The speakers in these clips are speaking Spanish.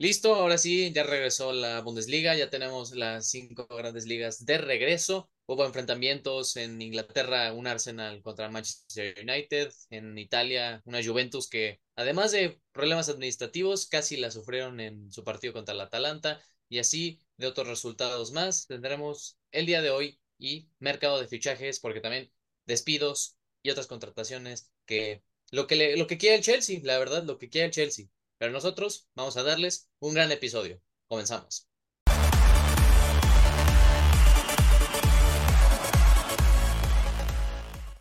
Listo, ahora sí, ya regresó la Bundesliga, ya tenemos las cinco grandes ligas de regreso. Hubo enfrentamientos en Inglaterra, un Arsenal contra Manchester United, en Italia, una Juventus que, además de problemas administrativos, casi la sufrieron en su partido contra el Atalanta, y así de otros resultados más. Tendremos el día de hoy y mercado de fichajes, porque también despidos y otras contrataciones que lo que, lo que quiere el Chelsea, la verdad, lo que quiere el Chelsea. Pero nosotros vamos a darles un gran episodio. Comenzamos.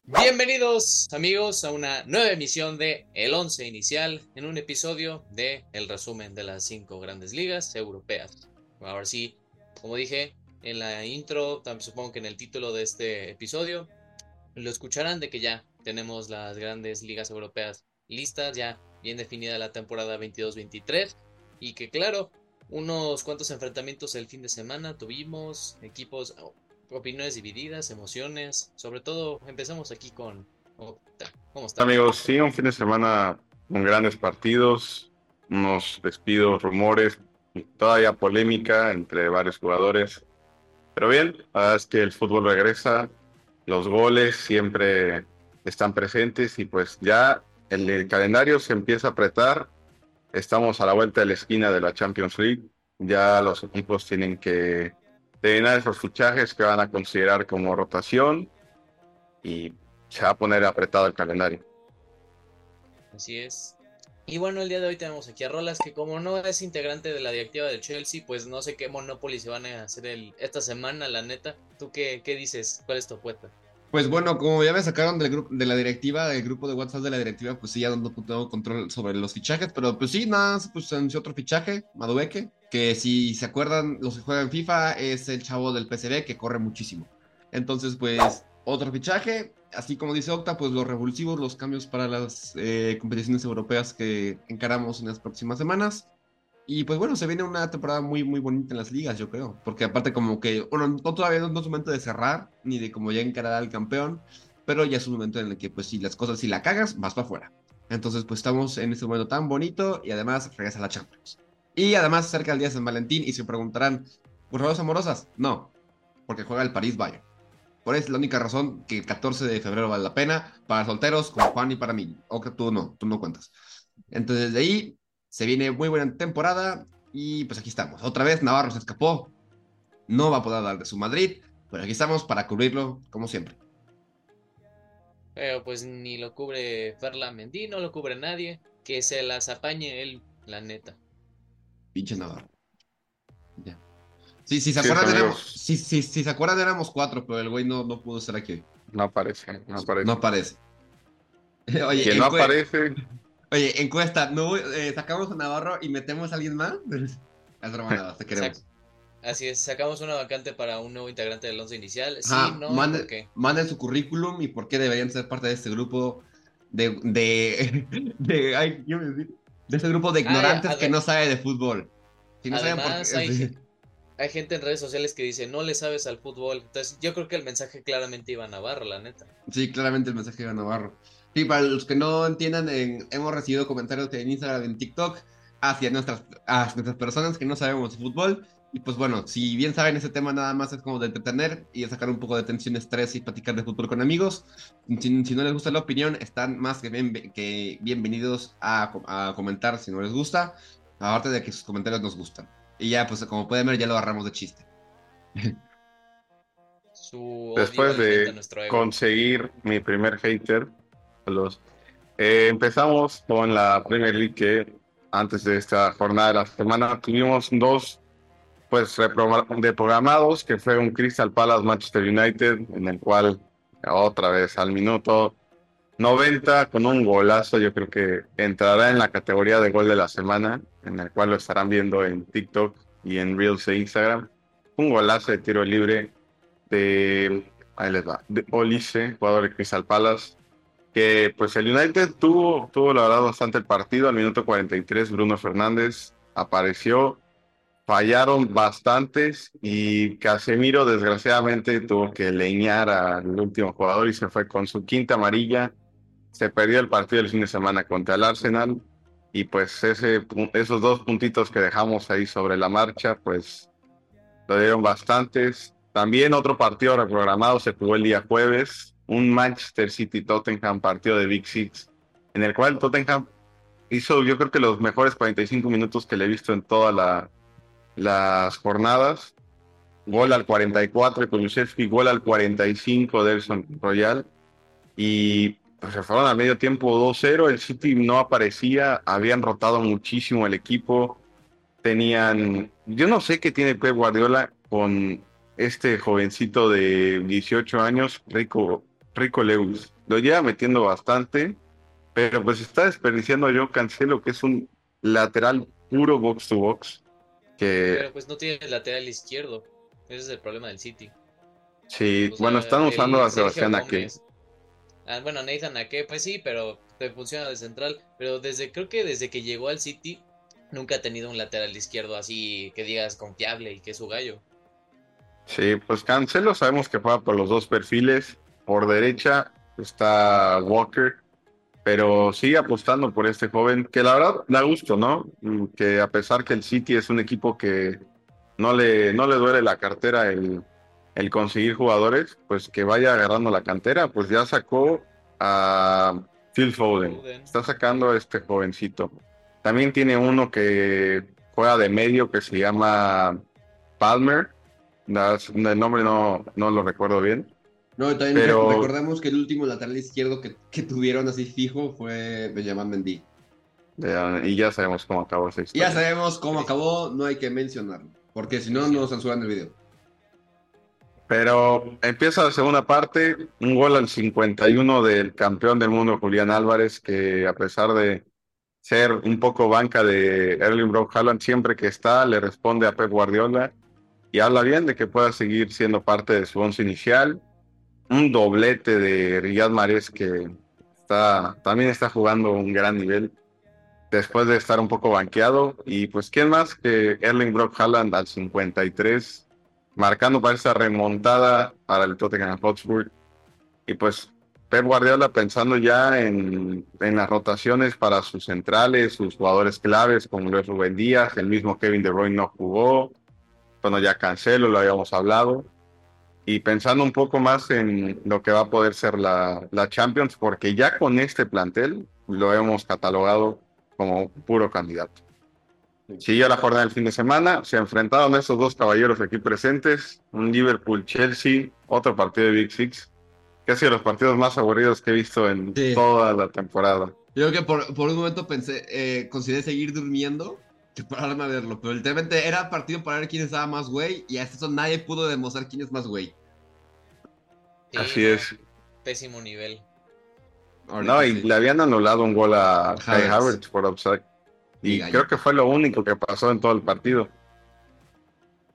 Bienvenidos amigos a una nueva emisión de El Once Inicial en un episodio de el resumen de las cinco grandes ligas europeas. Ahora sí, como dije en la intro, también supongo que en el título de este episodio, lo escucharán de que ya tenemos las grandes ligas europeas listas, ya bien definida la temporada 22-23 y que claro, unos cuantos enfrentamientos el fin de semana tuvimos, equipos, opiniones divididas, emociones, sobre todo empezamos aquí con... ¿Cómo está? Amigos, sí, un fin de semana con grandes partidos, unos despidos, rumores, todavía polémica entre varios jugadores. Pero bien, la es que el fútbol regresa, los goles siempre están presentes y pues ya el, calendario se empieza a apretar. Estamos a la vuelta de la esquina de la Champions League. Ya los equipos tienen que terminar esos fichajes que van a considerar como rotación y se va a poner apretado el calendario. Así es. Y bueno, el día de hoy tenemos aquí a Rolas, que como no es integrante de la directiva del Chelsea, pues no sé qué Monopoly se van a hacer el, esta semana, la neta. ¿Tú qué, qué dices? ¿Cuál es tu apuesta? Pues bueno, como ya me sacaron del grupo de la directiva, del grupo de WhatsApp de la directiva, pues sí, ya no tengo control sobre los fichajes, pero pues sí, nada, pues anunció otro fichaje, Madueque, que si se acuerdan, los que juegan FIFA es el chavo del PCB que corre muchísimo. Entonces, pues, otro fichaje, así como dice Octa, pues los revulsivos, los cambios para las eh, competiciones europeas que encaramos en las próximas semanas. Y pues bueno, se viene una temporada muy, muy bonita en las ligas, yo creo. Porque aparte como que, bueno, no, todavía no, es un momento de cerrar, ni de como ya encarar al campeón, pero ya es un momento en el que pues si las cosas, si la cagas, vas para afuera. Entonces pues estamos en este momento tan bonito y además regresa la Champions. Y además cerca el día de San Valentín y se preguntarán, ¿por favor amorosas? No, porque juega el París Bayern. Por eso es la única razón que el 14 de febrero vale la pena para solteros como Juan y para mí. O que tú no, tú no cuentas. Entonces de ahí se viene muy buena temporada y pues aquí estamos. Otra vez Navarro se escapó. No va a poder dar de su Madrid, pero aquí estamos para cubrirlo como siempre. Pero pues ni lo cubre Ferla Mendy, no lo cubre nadie. Que se las apañe él, la neta. Pinche Navarro. Ya. Sí, sí, se acuerdan, éramos, sí, sí, sí, se acuerdan éramos cuatro, pero el güey no, no pudo estar aquí. No aparece, no aparece. No aparece. Oye, que no aparece. Oye, encuesta, ¿no, eh, ¿sacamos a Navarro y metemos a alguien más? Es broma, te queremos. Así es, sacamos una vacante para un nuevo integrante del once inicial. Sí, no, mande, manden su currículum y por qué deberían ser parte de este grupo de. de. de, ay, yo me de este grupo de ignorantes que no sabe de fútbol. Si no saben por qué. Hay, hay gente en redes sociales que dice, no le sabes al fútbol. Entonces, yo creo que el mensaje claramente iba a Navarro, la neta. Sí, claramente el mensaje iba a Navarro. Sí, para los que no entiendan, hemos recibido comentarios en Instagram, en TikTok, hacia nuestras, nuestras personas que no sabemos de fútbol. Y pues bueno, si bien saben ese tema nada más es como de entretener y de sacar un poco de tensión, estrés y platicar de fútbol con amigos. Si, no les gusta la opinión, están más que, bien, que bienvenidos a, a, comentar si no les gusta. Aparte de que sus comentarios nos gustan. Y ya, pues como pueden ver, ya lo agarramos de chiste. Después de conseguir mi primer hater, eh, empezamos con la Premier League que antes de esta jornada de la semana tuvimos dos pues programados que fue un Crystal Palace Manchester United en el cual otra vez al minuto 90 con un golazo yo creo que entrará en la categoría de gol de la semana en el cual lo estarán viendo en TikTok y en Reels e Instagram. Un golazo de tiro libre de ahí les va de Olise jugador de Crystal Palace pues el United tuvo, tuvo la verdad bastante el partido. Al minuto 43 Bruno Fernández apareció, fallaron bastantes y Casemiro desgraciadamente tuvo que leñar al último jugador y se fue con su quinta amarilla. Se perdió el partido el fin de semana contra el Arsenal Y pues esos dos puntitos que dejamos ahí sobre la marcha, pues lo dieron bastantes. También otro partido reprogramado se jugó el día jueves, un Manchester City Tottenham partido de Big Six, en el cual Tottenham hizo yo creo que los mejores 45 minutos que le he visto en todas las jornadas. Gol al 44 de Kulusevski, gol al 45 de Elson Royal. Y pues, se fueron a medio tiempo 2-0. El City no aparecía, habían rotado muchísimo el equipo. Tenían, yo no sé qué tiene Pep Guardiola con este jovencito de 18 años, Rico, Rico Lewis. Lo lleva metiendo bastante, pero pues está desperdiciando a John Cancelo, que es un lateral puro box to box. Que... Pero pues no tiene lateral izquierdo. Ese es el problema del City. Sí, bueno, están usando a Sebastián Ake. Ah, bueno, Nathan Ake, pues sí, pero funciona de central. Pero desde creo que desde que llegó al City, nunca ha tenido un lateral izquierdo así que digas confiable y que es su gallo. Sí, pues Cancelo sabemos que juega por los dos perfiles. Por derecha está Walker, pero sigue apostando por este joven, que la verdad da gusto, ¿no? Que a pesar que el City es un equipo que no le, no le duele la cartera el, el conseguir jugadores, pues que vaya agarrando la cantera, pues ya sacó a Phil Foden, está sacando a este jovencito. También tiene uno que juega de medio que se llama Palmer, el nombre no, no lo recuerdo bien. No, también pero... recordemos que el último lateral izquierdo que, que tuvieron así fijo fue Benjamin Mendy. y ya sabemos cómo acabó esa historia. Ya sabemos cómo acabó, no hay que mencionarlo, porque si no, nos censuran el video. Pero empieza la segunda parte, un gol al 51 del campeón del mundo Julián Álvarez, que a pesar de ser un poco banca de Erling Brock Haaland, siempre que está le responde a Pep Guardiola y habla bien de que pueda seguir siendo parte de su once inicial. Un doblete de Riyad Mahrez que está, también está jugando un gran nivel después de estar un poco banqueado. Y pues, ¿quién más que Erling Brock Haaland al 53, marcando para esa remontada para el Tottenham Hotspur? Y pues Pep Guardiola pensando ya en, en, las rotaciones para sus centrales, sus jugadores claves como Luis Rubén Díaz, el mismo Kevin De Bruyne no jugó, bueno, ya Cancelo, lo habíamos hablado. Y pensando un poco más en lo que va a poder ser la, la Champions, porque ya con este plantel lo hemos catalogado como puro candidato. Siguió la jornada del fin de semana, se enfrentaron estos dos caballeros aquí presentes, un Liverpool-Chelsea, otro partido de Big Six, que ha sido los partidos más aburridos que he visto en toda la temporada. Yo creo que por, por un momento pensé, eh, consideré seguir durmiendo que pararme a verlo. Pero literalmente era partido para ver quién estaba más güey. Y hasta eso nadie pudo demostrar quién es más güey. Así es. Pésimo nivel. no, y le habían anulado un gol a Kai Havertz por offside. Y, creo que fue lo único que pasó en todo el partido.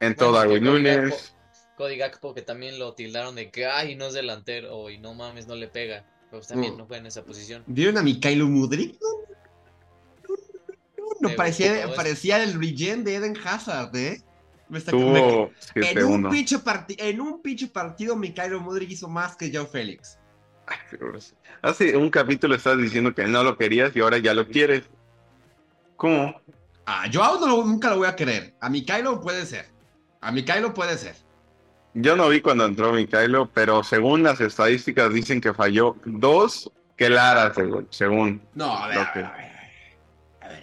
En todo Darwin Núñez. Cody Gakpo, que también lo tildaron de que, ay, no es delantero, y no mames, no le pega. Pero también no, fue en esa posición. ¿Vieron a Mikhailo Mudrik? no, parecía, parecía el regen de Eden Hazard, ¿eh? en, un pinche en un pinche partido, Mikhailo Mudrik hizo más que Joe Félix. Hace un capítulo estás diciendo que no lo querías y ahora ya lo quieres. ¿Cómo? Ah, yo aún nunca lo voy a querer. A Mikhailo puede ser. A Mikhailo puede ser. Yo no vi cuando entró Mikhailo, pero según las estadísticas dicen que falló dos claras, según. No, a ver, a ver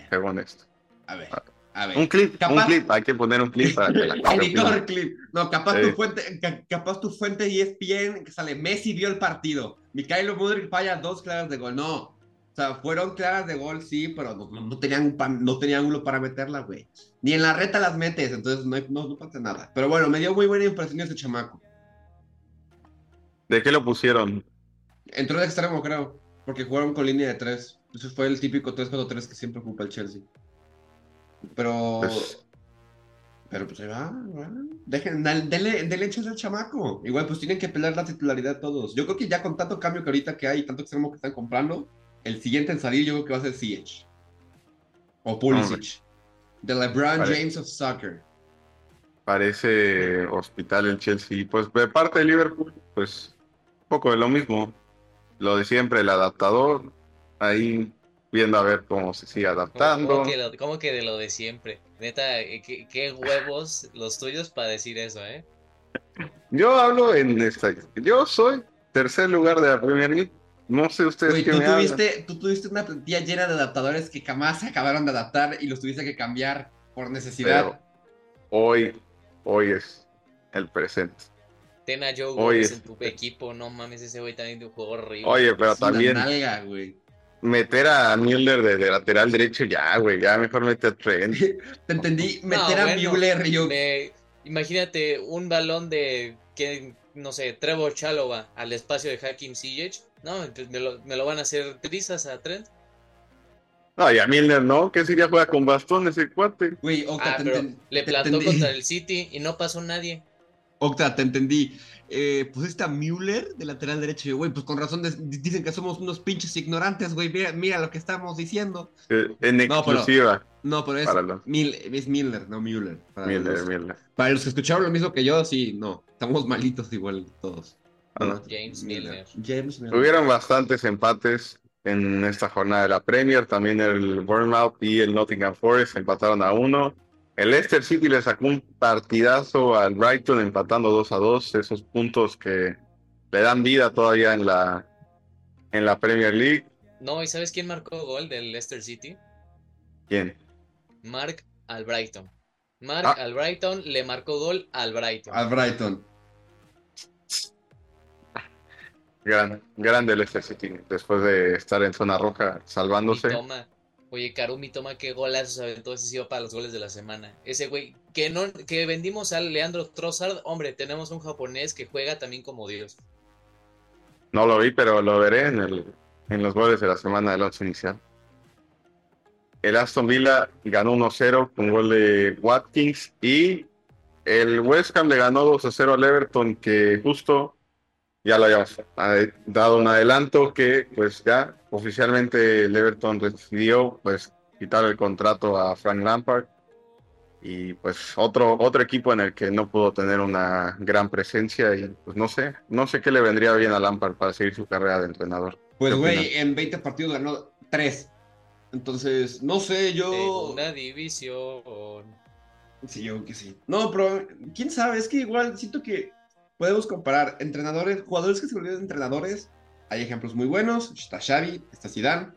según esto. A ver. A ver. Un clip, un clip, hay que poner un clip para que la Editor clip. No, capaz tu fuente, capaz tu fuente ESPN que sale Messi vio el partido. Mikhailo Mudrik falla dos claras de gol. No. O sea, fueron claras de gol, sí, pero no, no tenían no tenían ángulo para meterla, güey. Ni en la reta las metes, entonces no, no, no pasa nada. Pero bueno, me dio muy buena impresión ese chamaco. ¿De qué lo pusieron? Entró de extremo, creo, porque jugaron con línea de tres. Ese fue el típico 3-4-3 que siempre ocupa el Chelsea. Pero. Pues, pero pues ahí va, Dejen, denle, denle al chamaco. Igual pues tienen que pelear la titularidad todos. Yo creo que ya con tanto cambio que ahorita que hay, tanto extremo que están comprando, el siguiente en salir yo creo que va a ser CH. O Pulisic. The LeBron James of Soccer. Parece hospital el Chelsea. Pues de parte de Liverpool, pues un poco de lo mismo. Lo de siempre, el adaptador, ahí viendo a ver cómo se sigue adaptando. ¿Cómo, que, de lo de siempre? Neta, eh, qué, huevos los tuyos para decir eso, ¿eh? Yo hablo en esta. Yo soy tercer lugar de la Premier League. No sé ustedes qué tú tuviste, Tú tuviste una plantilla llena de adaptadores que jamás se acabaron de adaptar y los tuviste que cambiar por necesidad. hoy, hoy es el presente. Ten a Joe en tu equipo, no mames, ese güey también de un juego horrible. Oye, pero también meter a Müller de, lateral derecho, ya, güey, ya mejor meter a Trent. Te entendí, meter a Müller, yo... imagínate un balón de, que, no sé, Trevor Chalova al espacio de Hakim Ziyech, no, pues me lo, me lo van a hacer trizas a Trent. No, y a Milner no, que ya juega con bastón ese cuate. Güey, ah, le plantó contra el City y no pasó nadie. Octa, te entendí. Eh, pues está Müller de lateral derecho. Güey, pues con razón dicen que somos unos pinches ignorantes, güey. Mira, lo que estamos diciendo. Eh, en exclusiva. No, pero, es, es Miller, no Müller. Para Miller, los, Miller. Para los que escucharon lo mismo que yo, sí, no. Estamos malitos igual todos. Ah, James Miller. James Miller. Hubieron bastantes empates en esta jornada de la Premier. También el Bournemouth y el Nottingham Forest empataron a uno. El Leicester City le sacó un partidazo al Brighton empatando 2 a 2, esos puntos que le dan vida todavía en la, en la Premier League. No, ¿y sabes quién marcó gol del Leicester City? ¿Quién? Mark al Brighton. Mark ah. al Brighton le marcó gol al Brighton. Al Brighton. Gran, grande el Leicester City, después de estar en zona roja salvándose. Oye, Karumi toma qué golazo Entonces ese sido para los goles de la semana. Ese güey, que no, que vendimos al Leandro Trossard, hombre, tenemos un japonés que juega también como Dios. No lo vi, pero lo veré en, el, en los goles de la semana del once inicial. El Aston Villa ganó 1-0 con gol de Watkins y el West Ham le ganó 2-0 al Everton que justo ya lo habíamos dado un adelanto que pues ya oficialmente el Everton decidió pues quitar el contrato a Frank Lampard y pues otro otro equipo en el que no pudo tener una gran presencia y pues no sé, no sé qué le vendría bien a Lampard para seguir su carrera de entrenador. Pues güey, en 20 partidos ganó 3. Entonces, no sé, yo una división. Sí, yo que sí. No, pero quién sabe, es que igual siento que podemos comparar entrenadores, jugadores que se volvieron entrenadores. Hay ejemplos muy buenos. Está Xavi, está Zidane,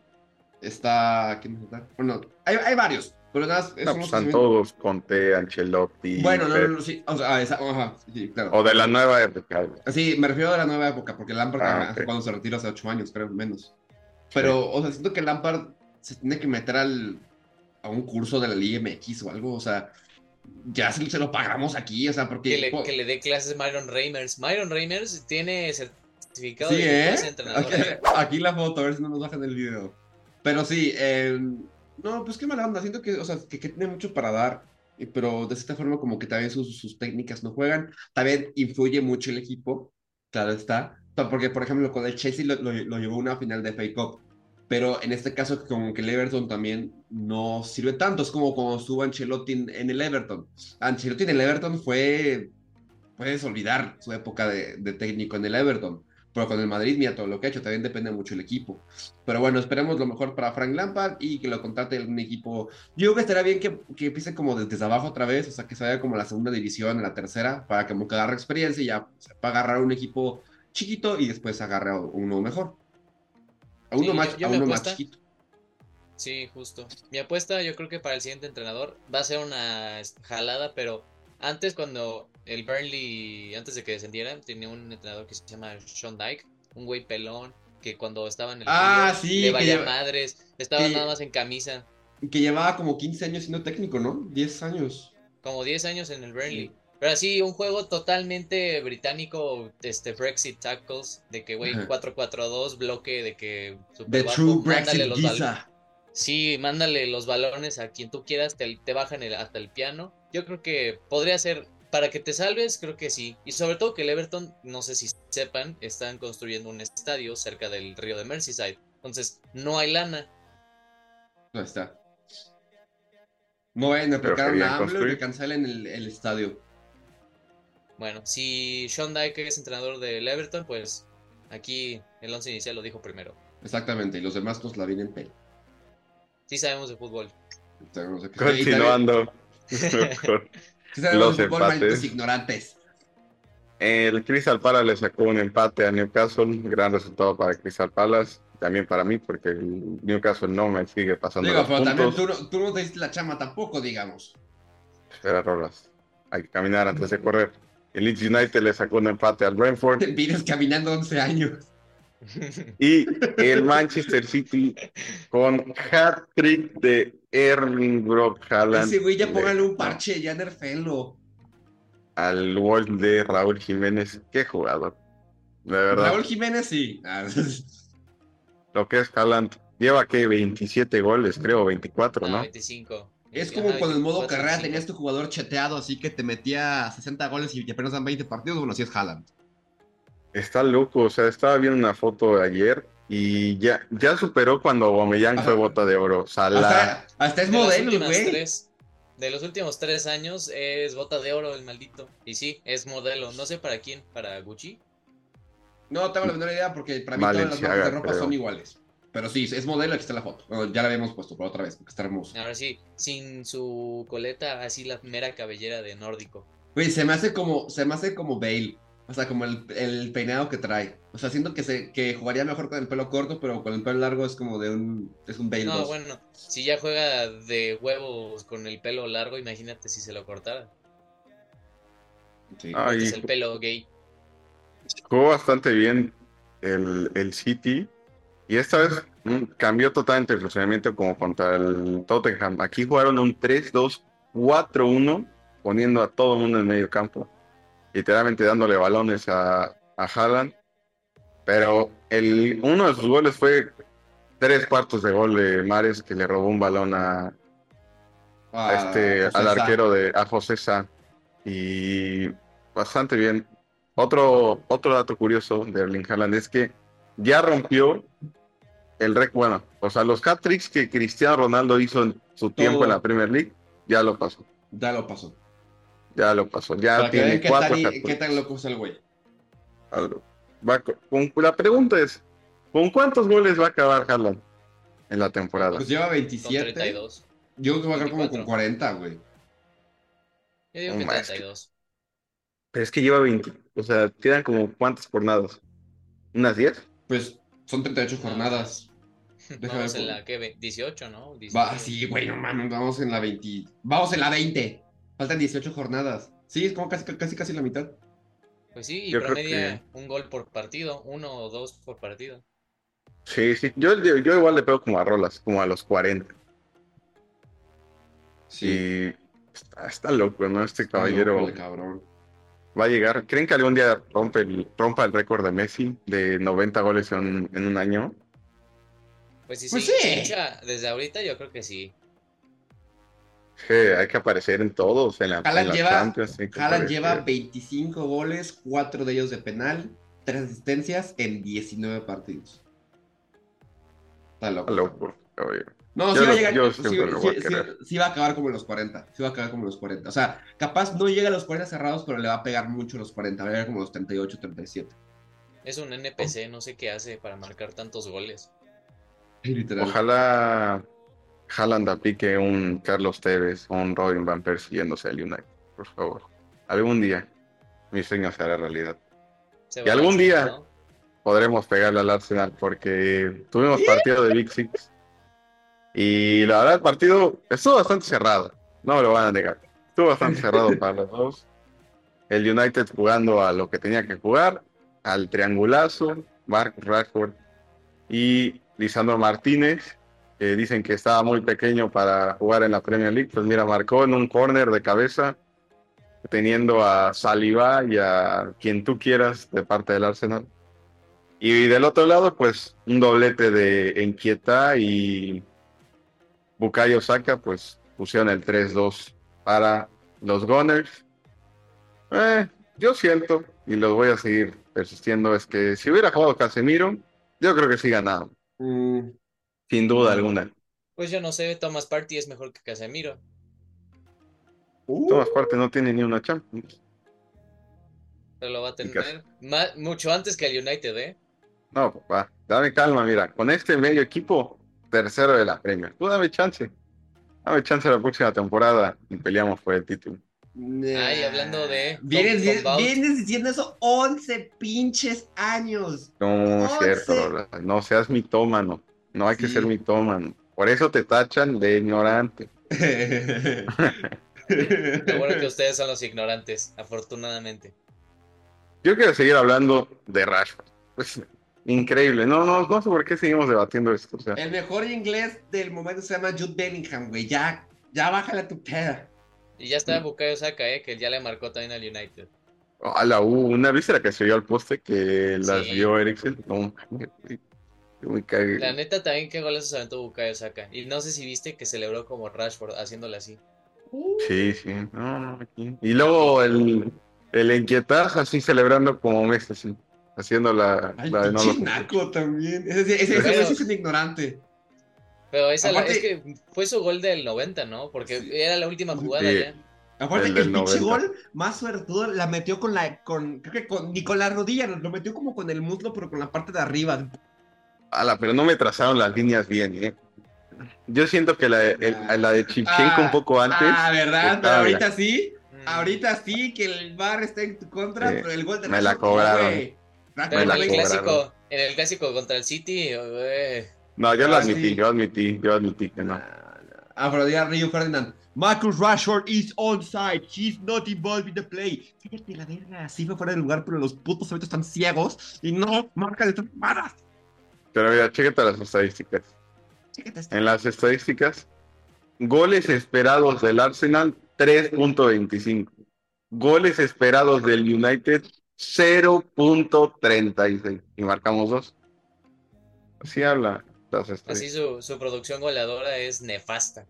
está... ¿Quién está? Bueno, hay, hay varios. Pero nada, no, pues están todos, Conte, Ancelotti. Bueno, no, no, sí. O, sea, ajá, sí, claro. o de la nueva época. Sí, me refiero a la nueva época, porque Lampard ah, cuando se retiró hace ocho años, creo, menos. Pero, o sea, siento que Lampard se tiene que meter al, a un curso de la Liga MX o algo, o sea, ya se, lo pagamos aquí, o sea, porque... Que le, dé clases Myron Reimers. Myron Reimers tiene certificado de ¿eh? entrenador. ¿eh? Aquí, la foto, a ver si no nos bajan el video. Pero sí, eh, no, pues qué mala onda, siento que, o sea, que, tiene mucho para dar, pero de esta forma como que también sus, sus técnicas no juegan, también influye mucho el equipo, claro está, porque por ejemplo con el Chelsea lo, lo, llevó a una final de FA Cup, pero en este caso como que el Everton también no sirve tanto, es como cuando estuvo Ancelotti en, el Everton. Ancelotti en el Everton fue, puedes olvidar su época de, técnico en el Everton, pero con el Madrid, mira, todo lo que ha hecho también depende mucho del equipo. Pero bueno, esperemos lo mejor para Frank Lampard y que lo contrate un equipo. Yo creo que estaría bien que, que empiece como desde abajo otra vez, o sea, que se vaya como la segunda división, a la tercera, para que agarre experiencia y ya para agarrar un equipo chiquito y después agarre uno mejor. A uno, más, chiquito. Sí, justo. Mi apuesta, yo creo que para el siguiente entrenador va a ser una jalada, pero antes cuando el Burnley, antes de que descendiera, tenía un entrenador que se llama Sean Dyke, un güey pelón, que cuando estaba en el ah, sí, le valía madres, estaba nada más en camisa. Que llevaba como 15 años siendo técnico, ¿no? 10 años. Como 10 años en el Burnley. Pero sí, un juego totalmente británico, este Brexit Tackles, de que, güey, 4-4-2, bloque, de que... The True Brexit los Sí, mándale los balones a quien tú quieras, te, te bajan hasta el piano. Yo creo que podría ser, para que te salves, creo que sí. Y sobre todo que el Everton, no sé si sepan, están construyendo un estadio cerca del río de Merseyside. Entonces, no hay lana. No está. No vayan a AMLO y que cancelen el, el estadio. Bueno, si Sean Dyke es entrenador del Everton, pues aquí el once inicial lo dijo primero. Exactamente, y los demás pues la vienen pelo. Sí sabemos de fútbol. Continuando. los empates. ignorantes. El Crystal Palace le sacó un empate a Newcastle, gran resultado para Crystal Palace, también para mí, porque el Newcastle no me sigue pasando. Digo, pero también tú, tú, no te diste la chama tampoco, digamos. Espera, Rolas. Hay que caminar antes de correr. El Leeds United le sacó un empate al Brentford. Vienes caminando 11 años. Y el Manchester City con hat-trick de Erling Brock Haaland. Ese güey ya póngale un parche, ya nerfelo. Al World de Raúl Jiménez. Qué jugador. De verdad. Raúl Jiménez sí. Lo que es Haaland. Lleva que 27 goles, creo, 24, ¿no? 25. Es como con el modo carrera tenías tu jugador cheteado, así que te metía 60 goles y apenas dan 20 partidos. Bueno, así es Haaland. Está loco, o sea, estaba viendo una foto de ayer y ya, ya superó cuando Aubameyang fue bota de oro. Hasta, hasta, es modelo, güey. De los últimos tres años es bota de oro el maldito. Y sí, es modelo. No sé para quién, para Gucci. No tengo la menor idea porque para mí todas las marcas de ropa son iguales. Pero sí, es modelo, aquí está la foto. ya la habíamos puesto por otra vez, porque está hermoso. Ahora sí, sin su coleta, así la mera cabellera de nórdico. Güey, se me hace como, se me hace como Bale. O sea, como el, el, peinado que trae. O sea, siento que se que jugaría mejor con el pelo corto, pero con el pelo largo es como de un es un Bale. No, bueno, si ya juega de huevos con el pelo largo, imagínate si se lo cortara. Sí. es el pelo gay. Jugó bastante bien el, el City y esta vez mm, cambió totalmente el funcionamiento como contra el Tottenham. Aquí jugaron un 3-2-4-1, poniendo a todo el mundo en medio campo. Literalmente dándole balones a, a Haaland. Pero el, uno de sus goles fue tres cuartos de gol de Mares que le robó un balón a, este, al arquero de a José Sá. Y bastante bien. Otro, otro dato curioso de Erling Haaland es que ya rompió el récord, bueno, o sea, los hat-tricks que Cristiano Ronaldo hizo en su tiempo en la Premier League, ya lo pasó. Ya lo pasó. Ya lo pasó. Ya tiene cuatro. ¿Qué tan loco es el güey? la pregunta es: ¿con cuántos goles va a acabar Haaland en la temporada? Pues lleva 27. Yo creo que va a acabar como con 40, güey. Yo digo que 32. Pero es que lleva 20. O sea, quedan como cuántas jornadas? ¿Unas 10? Pues son 38 jornadas. Vamos en la que 18, ¿no? Va, sí, güey, no mames, vamos en la 20. Vamos en la 20. Faltan 18 jornadas. Sí, es como casi casi, casi la mitad. Pues sí, y promedia un gol por partido, uno o dos por partido. Sí, sí, yo, yo, igual le pego como a Rolas, como a los 40. Sí. está, loco, ¿no? Este caballero. cabrón va a llegar. ¿Creen que algún día rompe el, rompa el récord de Messi de 90 goles en, un año? Pues sí, pues sí. desde ahorita yo creo que sí. Sí, hay que aparecer en todos. En la, lleva, lleva 25 goles, 4 de ellos de penal, 3 asistencias en 19 partidos. Está loco. Está loco. No, sí va a llegar. sí, va a acabar como en los 40. Sí va a acabar como en los 40. O sea, capaz no llega a los 40 cerrados, pero le va a pegar mucho los 40. Va a llegar como los 38, 37. Es un NPC, no sé qué hace para marcar tantos goles. Ojalá Haaland aplique un Carlos Tevez o un Robin Van Persie yéndose al United, por favor. Algún día mi sueño será realidad. y algún día podremos pegarle al Arsenal porque tuvimos partido de Big Six y la verdad, el partido estuvo bastante cerrado. No me lo van a negar. Estuvo bastante cerrado para los dos. El United jugando a lo que tenía que jugar, al triangulazo, Mark Rashford y Lisandro Martínez, que dicen que estaba muy pequeño para jugar en la Premier League. Pues mira, marcó en un corner de cabeza, teniendo a Saliba y a quien tú quieras de parte del Arsenal. Y del otro lado, pues un doblete de Enquieta y Bukayo Saka, pues pusieron el 3-2 para los Gunners. Eh, yo siento, y lo voy a seguir persistiendo, es que si hubiera jugado Casemiro, yo creo que sí ganaba. Mm. Sin duda alguna. Pues yo no sé, Thomas Party es mejor que Casemiro. Uh. Thomas Party no tiene ni una Champions. Pero lo va a tener mucho antes que el United, ¿eh? No, papá, dame calma, mira, con este medio equipo tercero de la Premier. Tú dame chance. Dame chance la próxima temporada y peleamos por el título. Ay, hablando de. Vienes, diciendo eso 11 pinches años. No, es cierto, no seas mitómano. No hay que ser mitómano. Por eso te tachan de ignorante. Lo bueno que ustedes son los ignorantes, afortunadamente. Yo quiero seguir hablando de Rashford. Pues, increíble. No, no, no sé por qué seguimos debatiendo esto. El mejor inglés del momento se llama Jude Bellingham, güey. Ya, ya bájale tu peda. Y ya está Bukayo Saka, eh, que ya le marcó también al United. A la U, una vez era que se vio al poste que las vio Eriksen. No, La neta también qué goles se aventó Bukayo Saka. Y no sé si viste que celebró como Rashford haciéndole así. Sí, sí. Y luego el, el inquietar así celebrando como Messi, así, haciendo la, la de no también. Ese, ese, ese, es un ignorante. Pero esa es que fue su gol del 90, ¿no? Porque era la última jugada ya. Aparte, el, el pinche gol más suertudo la metió con la. Con, creo que con, ni con la rodilla, lo metió como con el muslo, pero con la parte de arriba. Ala, pero no me trazaron las líneas bien, ¿eh? Yo siento que la, de, ah. la de Chipchenko un poco antes. Ah, ¿verdad? Pero ahorita sí. Mm. Ahorita sí que el bar está en tu contra, pero el gol de Me la cobraron. Pero en, el clásico, en el clásico contra el City, güey. No, yo lo ah, admití, yo admití, yo admití que no. Ah, pero Río Ferdinand. Marcus Rashford is onside. He's not involved in the play. Fíjate la verga. Sí fue fuera del lugar, pero los putos ahorita están ciegos y no marca de tomadas. Pero mira, chécate las estadísticas. En las estadísticas, goles esperados del Arsenal 3.25. Goles esperados del United 0.36. Y marcamos dos. Así habla. Así su, su, producción goleadora es nefasta.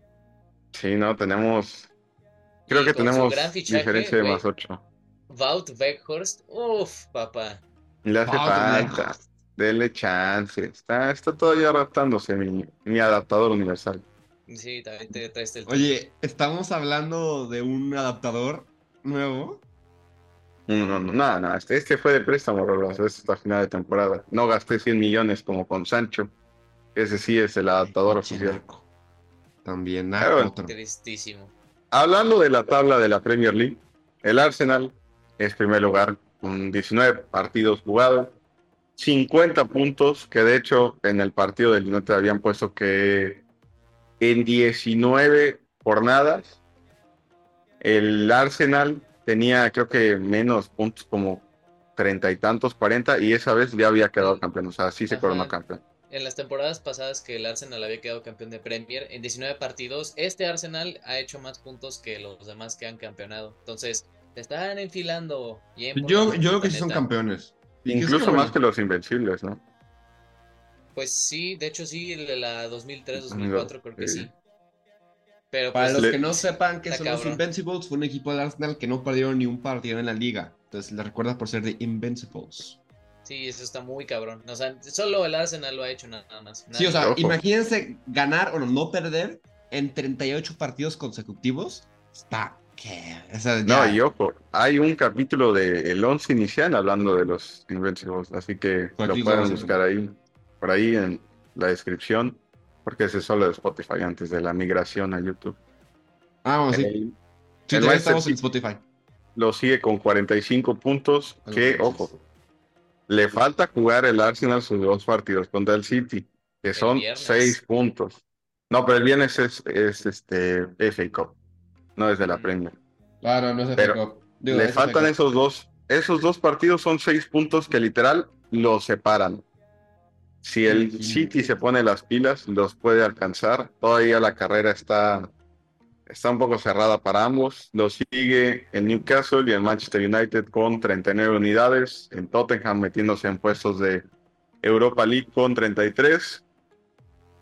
Sí, no, tenemos. Creo que tenemos diferencia de más 8. Wout Beckhorst, uff, papá. Le hace falta. Dele chance. Está, está todavía adaptándose mi, mi adaptador universal. Sí, también te traes el. Oye, ¿estamos hablando de un adaptador nuevo? No, no, no, nada, nada. Este, este fue de préstamo, Rolos. Es hasta final de temporada. No gasté 100 millones como con Sancho. Ese sí es el adaptador oficial. También nada. Tristísimo. Hablando de la tabla de la Premier League, el Arsenal es primer lugar con 19 partidos jugados, 50 puntos, que de hecho en el partido del United habían puesto que en 19 jornadas el Arsenal tenía creo que menos puntos como treinta y tantos, 40, y esa vez ya había quedado campeón, o sea, sí se coronó campeón en las temporadas pasadas que el Arsenal había quedado campeón de Premier, en 19 partidos, este Arsenal ha hecho más puntos que los demás que han campeonado. Entonces, te están enfilando. yo, yo creo que sí son campeones. Incluso más que los Invencibles, ¿no? Pues sí, de hecho sí, de la 2003-2004 creo que sí. Pero Para pues, los que no sepan que son los Invincibles, fue un equipo del Arsenal que no perdieron ni un partido en la liga. Entonces le recuerda por ser de Invincibles. Sí, eso está muy cabrón. O sea, solo el Arsenal lo ha hecho nada más. sí, o sea, imagínense ganar o no perder en 38 partidos consecutivos. Está que. No, y ojo, hay un capítulo de El 11 inicial hablando de los Invencibles, así que lo pueden buscar ahí, por ahí en la descripción, porque ese es solo de Spotify antes de la migración a YouTube. Ah, sí. sí, todavía estamos en Spotify. Lo sigue con 45 puntos, que, ojo, le falta jugar el Arsenal sus dos partidos contra el City, que son seis puntos. No, pero el viernes es, es este FA Cup, no es de la mm. Premier. Claro, no es FA Cup. le faltan esos dos. Esos dos partidos son seis puntos que literal los separan. Si el City se pone las pilas, los puede alcanzar. Todavía la carrera está está un poco cerrada para ambos. Lo sigue el Newcastle y el Manchester United con 39 unidades. En Tottenham metiéndose en puestos de Europa League con 33.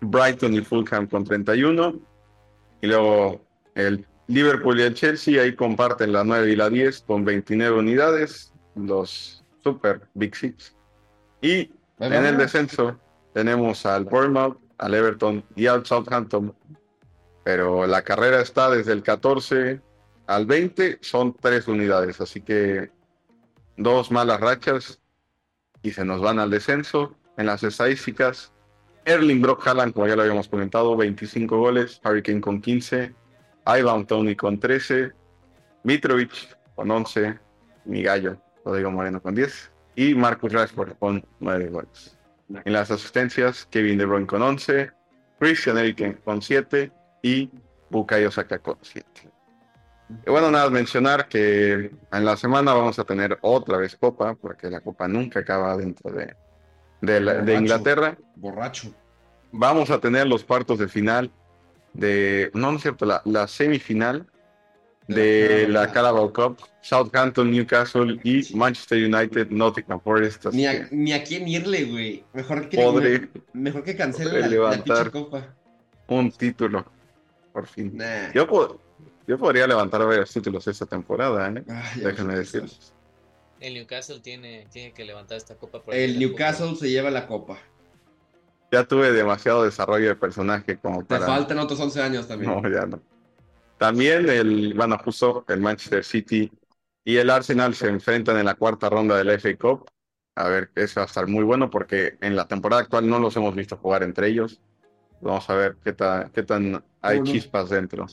Brighton y Fulham con 31. Y luego el Liverpool y el Chelsea ahí comparten la 9 y la 10 con 29 unidades. Los Super Big Six. Y en el descenso tenemos al Bournemouth, al Everton y al Southampton pero la carrera está desde el 14 al 20, son tres unidades, así que dos malas rachas y se nos van al descenso. En las estadísticas, Erling Brock Haaland, como ya lo habíamos comentado, 25 goles, Hurricane con 15, Ivan Tony con 13, Mitrovic con 11, mi gallo, Rodrigo Moreno con 10 y Marcus Rashford con 9 goles. En las asistencias, Kevin De Bruyne con 11, Christian Eriksen con 7 y Bukayo Saka con 7. Y bueno, nada, mencionar que en la semana vamos a tener otra vez Copa, porque la Copa nunca acaba dentro de, de, Inglaterra. Borracho. Vamos a tener los cuartos de final de, no, no es cierto, la, semifinal de la Carabao Cup, Southampton, Newcastle y Manchester United, Nottingham Forest. Ni a, ni a quién irle, güey. Mejor que, mejor que cancele la, levantar copa. Un título, por fin. Yo, yo podría levantar varios títulos esta temporada, ¿eh? Déjenme decirles. El Newcastle tiene, tiene que levantar esta copa. el Newcastle se lleva la copa. Ya tuve demasiado desarrollo de personaje como para... Te faltan otros 11 años también. No, ya no. También el, bueno, justo el Manchester City y el Arsenal se enfrentan en la cuarta ronda del FA Cup. A ver, eso va a estar muy bueno porque en la temporada actual no los hemos visto jugar entre ellos. Vamos a ver qué, tan qué tan hay chispas dentro.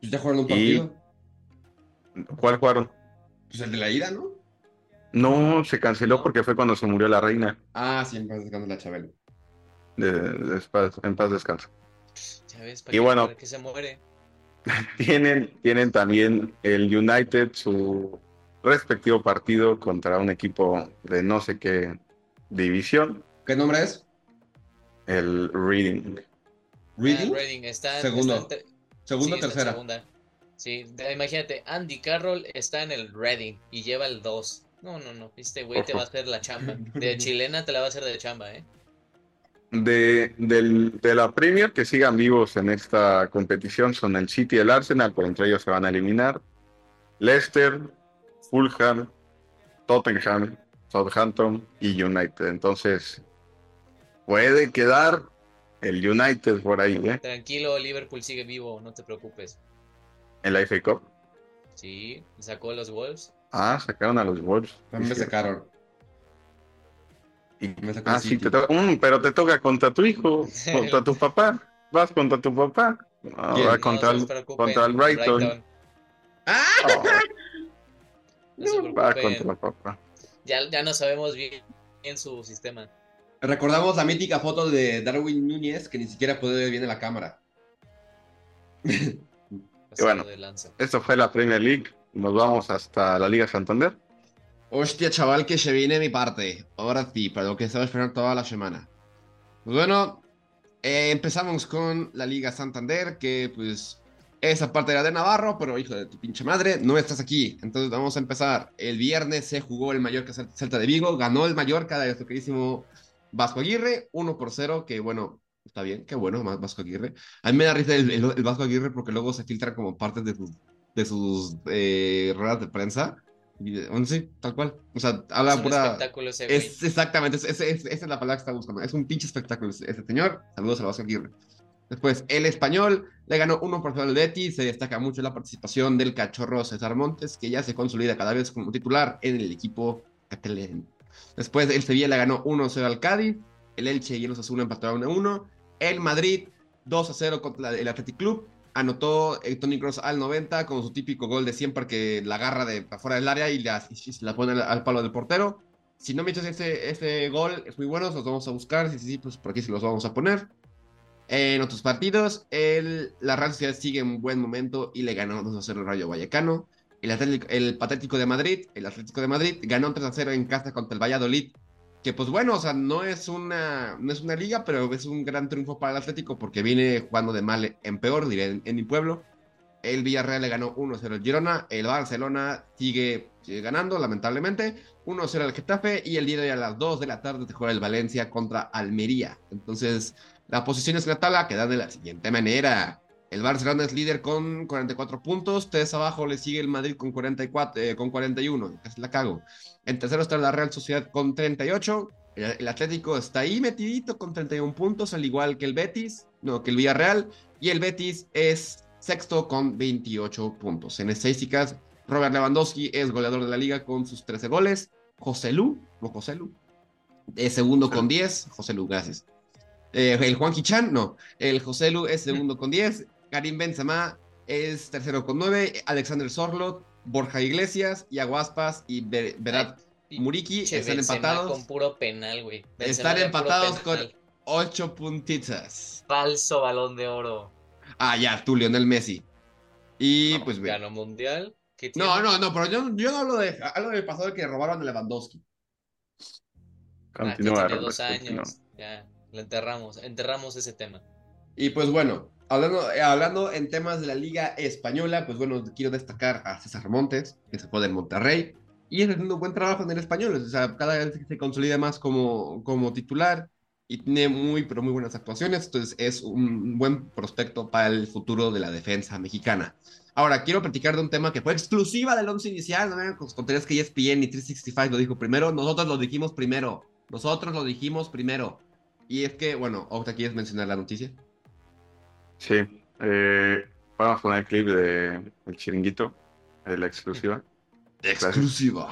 ¿Ya jugaron un partido? ¿Cuál jugaron? Pues el de la ida, ¿no? No, se canceló porque fue cuando se murió la reina. Ah, sí, en paz descansa la Chabela. en paz descansa. y bueno, que se muere. Tienen, tienen también el United su respectivo partido contra un equipo de no sé qué división. ¿Qué nombre es? El Reading. ¿Reading? Ah, Reading está, Segundo. Segunda o tercera. Sí, imagínate, Andy Carroll está en el Reading y lleva el 2. No, no, no. Este güey te va a hacer la chamba. De chilena te la va a hacer de chamba, ¿eh? De, de la Premier que sigan vivos en esta competición son el City y el Arsenal, por entre ellos se van a eliminar. Leicester, Fulham, Tottenham, Southampton y United. Entonces, puede quedar el United por ahí, ¿eh? Tranquilo, Liverpool sigue vivo, no te preocupes. ¿En la FA Cup? Sí, sacó a los Wolves. Ah, sacaron a los Wolves. También me sacaron. ah, sí, te mm, pero te toca contra tu hijo, contra tu papá. Vas contra tu papá. va contra, el, contra el Brighton. ¡Ah! No va contra el papá. Ya, ya no sabemos bien, bien su sistema. Recordamos la mítica foto de Darwin Núñez que ni siquiera puede ver bien en la cámara. y bueno, esto fue la Premier League. Nos vamos hasta la Liga Santander. Hostia, chaval, que se viene mi parte. Ahora sí, para lo que estaba esperando toda la semana. Pues bueno, eh, empezamos con la Liga Santander, que pues esa parte era de Navarro, pero hijo de tu pinche madre, no estás aquí. Entonces vamos a empezar. El viernes se jugó el Mallorca Celta de Vigo, ganó el Mallorca de nuestro queridísimo Vasco Aguirre, 1 por 0, que bueno, está bien, qué bueno, más Vasco Aguirre. A mí me da risa el, Vasco Aguirre porque luego se filtra como parte de sus, de sus eh, ruedas de prensa. Y, sí, tal cual. O sea, habla es pura. espectáculo ese Es, exactamente, esa es la palabra que está buscando. Es un pinche espectáculo ese, señor. Saludos a Vasco Aguirre. Después, el español le ganó 1 por 0 al Betis. Se destaca mucho la participación del cachorro César Montes, que ya se consolida cada vez como titular en el equipo catalán. Después el Sevilla le ganó 1-0 al Cádiz. El Elche y el Osasuna empataron 1-1. El Madrid 2-0 contra el Athletic Club. Anotó el Tony Cross al 90 con su típico gol de siempre que la agarra de afuera del área y la, la pone al, palo del portero. Si no me echas ese, ese gol, es muy bueno, los vamos a buscar. Si sí, sí, pues por aquí se los vamos a poner. En otros partidos, el, la Real Sociedad sigue en buen momento y le ganó 2-0 al Rayo Vallecano. El, el Patético de Madrid, el Atlético de Madrid, ganó 3 a 0 en casa contra el Valladolid. Que pues bueno, o sea, no es una, no es una liga, pero es un gran triunfo para el Atlético porque viene jugando de mal en peor, diré, en, mi pueblo. El Villarreal le ganó 1-0 al Girona. El Barcelona sigue, ganando, lamentablemente. 1-0 al Getafe. Y el día de hoy a las 2 de la tarde se juega el Valencia contra Almería. Entonces, la posición es la tabla quedan de la siguiente manera. El Barcelona es líder con 44 puntos. Tres abajo le sigue el Madrid con, 44, eh, con 41. Casi la cago. En tercero está la Real Sociedad con 38. El, Atlético está ahí metidito con 31 puntos, al igual que el Betis, no, que el Villarreal. Y el Betis es sexto con 28 puntos. En estadísticas, Robert Lewandowski es goleador de la liga con sus 13 goles. José Lu, no José Lu, es segundo con 10. José Lu, gracias. Eh, el Juan Chan, no. El José Lu es segundo con 10. Karim Benzema es tercero con 9. Alexander Sorlot, Borja Iglesias, Yaguaspas y Berat Muriki están empatados. Con puro penal, güey. Están empatados con 8 puntitas. Falso balón de oro. Ah, ya, tú, Lionel Messi. Y pues, güey. Ganó mundial. No, no, no, pero yo, yo no hablo de hablo del pasado de que robaron a Lewandowski. Continúa. Ah, tiene dos años. Ya, lo enterramos, enterramos ese tema. Y pues bueno, hablando, eh, hablando en temas de la Liga Española, pues bueno, quiero destacar a César Montes, que se fue del Monterrey, y está haciendo un buen trabajo en el español. O sea, cada vez se consolida más como, como titular y tiene muy, pero muy buenas actuaciones. Entonces es un buen prospecto para el futuro de la defensa mexicana. Ahora, quiero platicar de un tema que fue exclusiva del once inicial. No me contarías que ESPN y 365 lo dijo primero. Nosotros lo dijimos primero. Nosotros lo dijimos primero. Y es que, bueno, ¿te quieres mencionar la noticia? Sí. Eh, vamos a poner el clip de El Chiringuito, de la exclusiva. Exclusiva.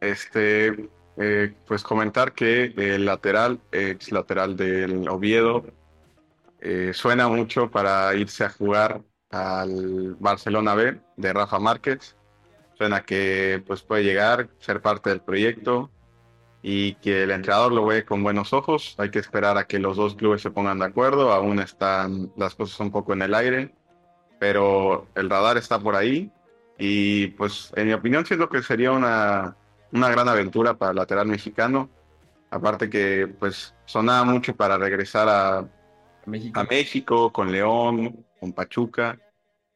Este, eh, pues comentar que el lateral, ex lateral del Oviedo, eh, suena mucho para irse a jugar al Barcelona B de Rafa Márquez. Suena que pues puede llegar, ser parte del proyecto y que el entrenador lo ve con buenos ojos. Hay que esperar a que los dos clubes se pongan de acuerdo. Aún están las cosas un poco en el aire, pero el radar está por ahí y pues en mi opinión siento que sería una, una gran aventura para el lateral mexicano. Aparte que pues sonaba mucho para regresar a México. a México con León, con Pachuca.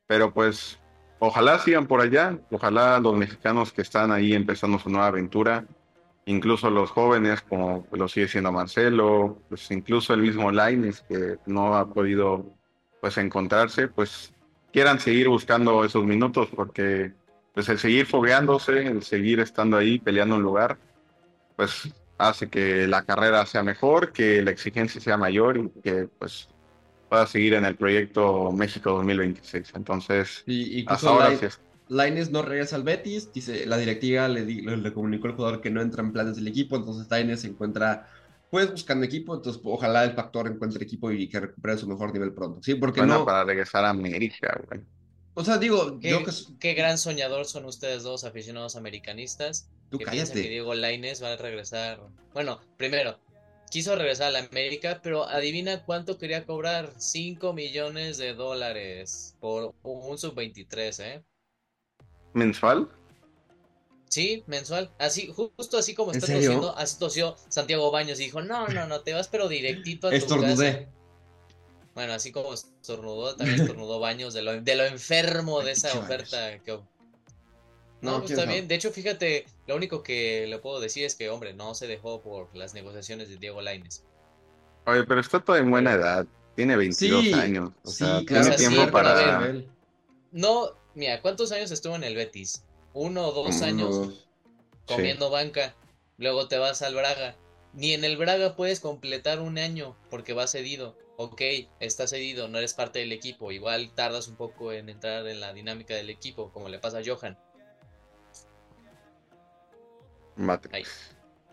Pero pues ojalá sigan por allá, ojalá los mexicanos que están ahí empezando su nueva aventura, incluso los jóvenes como lo sigue siendo Marcelo, pues incluso el mismo Laines que no ha podido pues encontrarse, pues quieran seguir buscando esos minutos, porque pues el seguir fogueándose, el seguir estando ahí peleando un lugar, pues hace que la carrera sea mejor, que la exigencia sea mayor y que pues pueda seguir en el proyecto México 2026. Entonces, y, hasta ahora Laines no regresa al Betis, dice la directiva le, le, comunicó al jugador que no entra en planes del equipo, entonces Laines se encuentra pues buscando equipo, entonces ojalá el factor encuentre equipo y que recupere su mejor nivel pronto. Sí, porque no. para regresar a América, güey. O sea, digo, ¿Qué, qué gran soñador son ustedes dos aficionados americanistas. Tú que cállate. que Diego Laines va a regresar. Bueno, primero, quiso regresar a la América, pero adivina cuánto quería cobrar. 5 millones de dólares por un sub-23, ¿eh? ¿Mensual? Sí, mensual. Así, justo así como está tosiendo, así tosió Santiago Baños y dijo, no, no, no, te vas pero directito a tu Estornudé. Bueno, así como estornudó, también estornudó Baños de lo, de lo enfermo de esa oferta que... No, pues también, de hecho, fíjate, lo único que le puedo decir es que, hombre, no se dejó por las negociaciones de Diego Laines. Oye, pero está todo en buena edad, tiene 22 años, o sea, tiene tiempo para... No, mira, ¿cuántos años estuvo en el Betis? uno o dos años comiendo banca, luego te vas al Braga. Ni en el Braga puedes completar un año porque vas cedido. Ok, estás cedido, no eres parte del equipo. Igual tardas un poco en entrar en la dinámica del equipo, como le pasa a Johan. Matrix.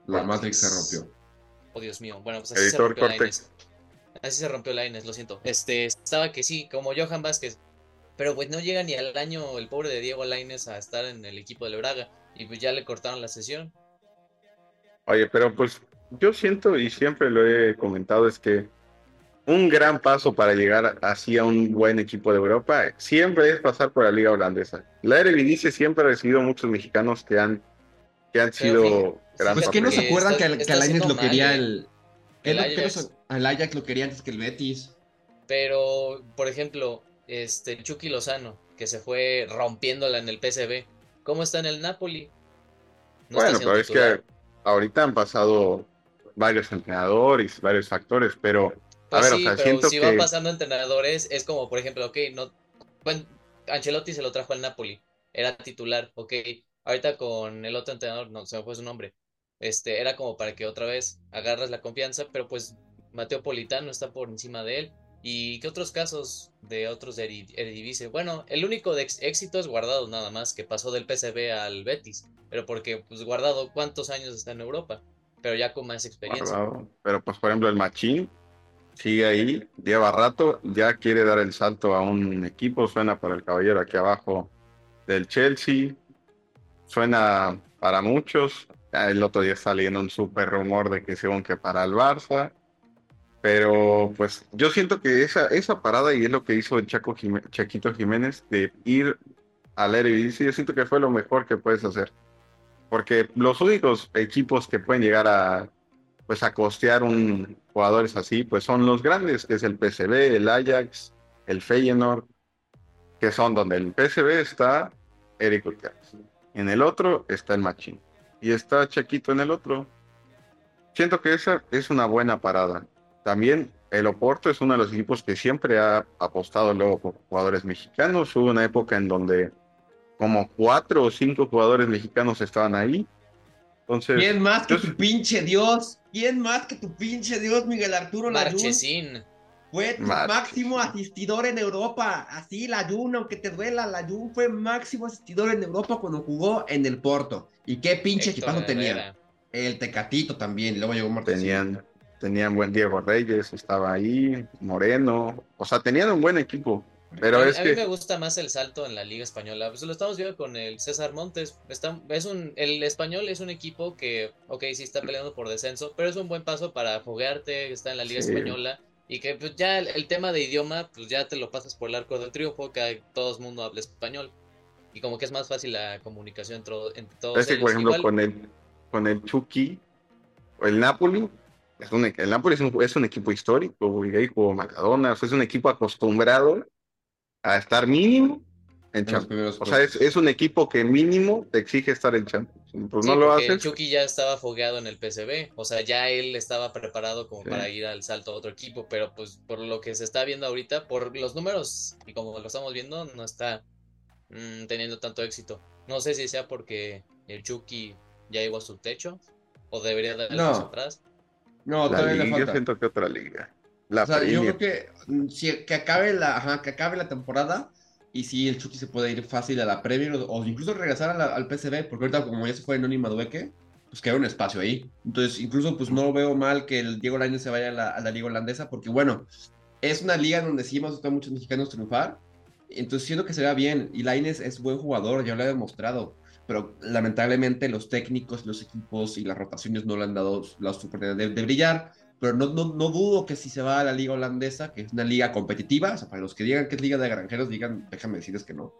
La Matrix se rompió. Oh, Dios mío. Bueno, pues así se rompió la Así se rompió la Ines, lo siento. Este, estaba que sí, como Johan Vázquez, pero pues no llega ni al año el pobre de Diego Laines a estar en el equipo del Braga. Y pues ya le cortaron la sesión. Oye, pero pues yo siento y siempre lo he comentado es que un gran paso para llegar así a un buen equipo de Europa siempre es pasar por la liga holandesa. La Eredivisie siempre ha recibido muchos mexicanos que han que han sido Pues que no se acuerdan que, que Lainez lo quería el, el, Ajax. el Ajax lo quería antes que el Betis. Pero, por ejemplo, este Chucky Lozano, que se fue rompiéndola en el PCB. ¿Cómo está en el Napoli? bueno, pero es que ahorita han pasado varios entrenadores, varios factores, pero a pues ver, o sea, siento si van pasando entrenadores, es como, por ejemplo, ok, no, bueno, Ancelotti se lo trajo al Napoli, era titular, ok, ahorita con el otro entrenador, no, se me fue su nombre, este, era como para que otra vez agarras la confianza, pero pues Mateo Politano está por encima de él, ¿Y qué otros casos de otros de Eredivisie? Bueno, el único de éxito es Guardado nada más, que pasó del PSV al Betis. Pero porque, pues, Guardado, ¿cuántos años está en Europa? Pero ya con más experiencia. Pero, pues, por ejemplo, el Machín sigue ahí, lleva rato, ya quiere dar el salto a un equipo, suena para el caballero aquí abajo del Chelsea, suena para muchos, el otro día está leyendo un súper rumor de que según que para el Barça, pero pues yo siento que esa, esa parada y es lo que hizo el Chaco Chaquito Jiménez de ir al Eredivisie, yo siento que fue lo mejor que puedes hacer. Porque los únicos equipos que pueden llegar a pues a costear un jugadores así, pues son los grandes, que es el PSV, el Ajax, el Feyenoord, que son donde el PSV está Eric Gutiérrez. En el otro está el Machín. Y está Chaquito en el otro. Siento que esa es una buena parada. También el Oporto es uno de los equipos que siempre ha apostado luego por jugadores mexicanos. Hubo una época en donde como cuatro o cinco jugadores mexicanos estaban ahí. Entonces, ¿Quién más que tu pinche Dios? ¿Quién más que tu pinche Dios, Miguel Arturo Marchesín. Fue máximo asistidor en Europa. Así, la Jun, aunque te duela, la Jun fue máximo asistidor en Europa cuando jugó en el Porto. ¿Y qué pinche equipazo tenía? El Tecatito también, luego llegó Martesín. Tenían, tenían buen Diego Reyes, estaba ahí, Moreno. O sea, tenían un buen equipo. Pero a, es a mí me gusta más el salto en la Liga Española. Pues lo estamos viendo con el César Montes. Está, es un, el español es un equipo que, ok, sí está peleando por descenso, pero es un buen paso para foguearte, está en la Liga Española. Y que pues, ya el, tema de idioma, pues ya te lo pasas por el arco del triunfo, que todo el mundo habla español. Y como que es más fácil la comunicación entre, entre todos. Es que, por ejemplo, con el, con el Chucky, o el Napoli, es un, el Napoli es un, es un equipo histórico, y ahí jugó Maradona, es un equipo acostumbrado a estar mínimo en Champions. O sea, es, un equipo que mínimo te exige estar en Champions. Pues no lo haces. Chucky ya estaba fogueado en el PCB, o sea, ya él estaba preparado como para ir al salto a otro equipo, pero pues por lo que se está viendo ahorita, por los números y como lo estamos viendo, no está mm, teniendo tanto éxito. No sé si sea porque el Chucky ya llegó a su techo o debería darle no. atrás. No, todavía le falta. Yo siento que otra liga o sea, yo creo que mm, si, que acabe la, que acabe la temporada y si el Chucky se puede ir fácil a la Premier o, incluso regresar al PCB, porque ahorita como ya se fue Noni Madueque, pues queda un espacio ahí. Entonces, incluso pues no veo mal que el Diego Lainez se vaya a la, a la liga holandesa, porque bueno, es una liga donde sí hemos visto a muchos mexicanos triunfar, entonces siento que se vea bien, y Lainez es buen jugador, ya lo ha demostrado, pero lamentablemente los técnicos, los equipos y las rotaciones no le han dado la oportunidad de brillar, pero no, no, no, dudo que si se va a la liga holandesa, que es una liga competitiva, o sea, para los que digan que es liga de granjeros, digan, déjame decirles que no.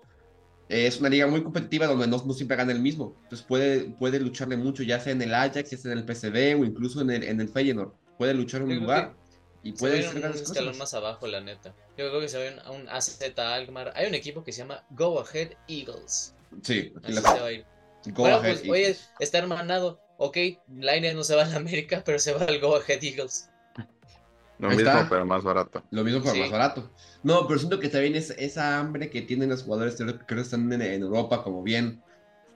Es una liga muy competitiva donde no, no siempre gana el mismo. Entonces puede, puede lucharle mucho, ya sea en el Ajax, ya sea en el PSV o incluso en el, en el Feyenoord. Puede luchar un lugar. Y puede ser un escalón más abajo, la neta. Yo creo que se ve a un AZ Alkmaar. Hay un equipo que se llama Go Ahead Eagles. Sí, aquí la... se va a ir. Go bueno, pues, oye, está hermanado ok, Line no se va a la América, pero se va al Go Ahead Eagles. Lo mismo, pero más barato. Lo mismo, pero más barato. No, pero siento que también es esa hambre que tienen los jugadores que creo que están en, Europa, como bien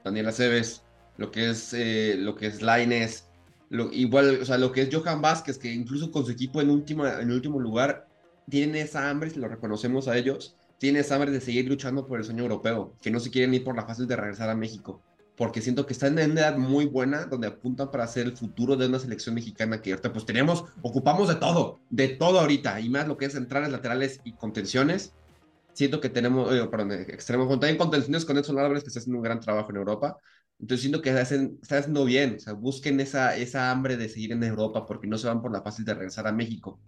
Daniela Aceves, lo que es, eh, lo que es Laines, lo, igual, o sea, lo que es Johan Vázquez, que incluso con su equipo en último, en último lugar, tienen esa hambre, si lo reconocemos a ellos, tienen esa hambre de seguir luchando por el sueño europeo, que no se quieren ir por la fase de regresar a México porque siento que están en una edad muy buena donde apuntan para ser el futuro de una selección mexicana que ahorita pues tenemos, ocupamos de todo, de todo ahorita, y más lo que es centrales, laterales y contenciones. Siento que tenemos, eh, perdón, extremos, también contenciones con Edson Álvarez que está haciendo un gran trabajo en Europa. Entonces siento que hacen, está haciendo bien, o sea, busquen esa, esa hambre de seguir en Europa porque no se van por la fácil de regresar a México.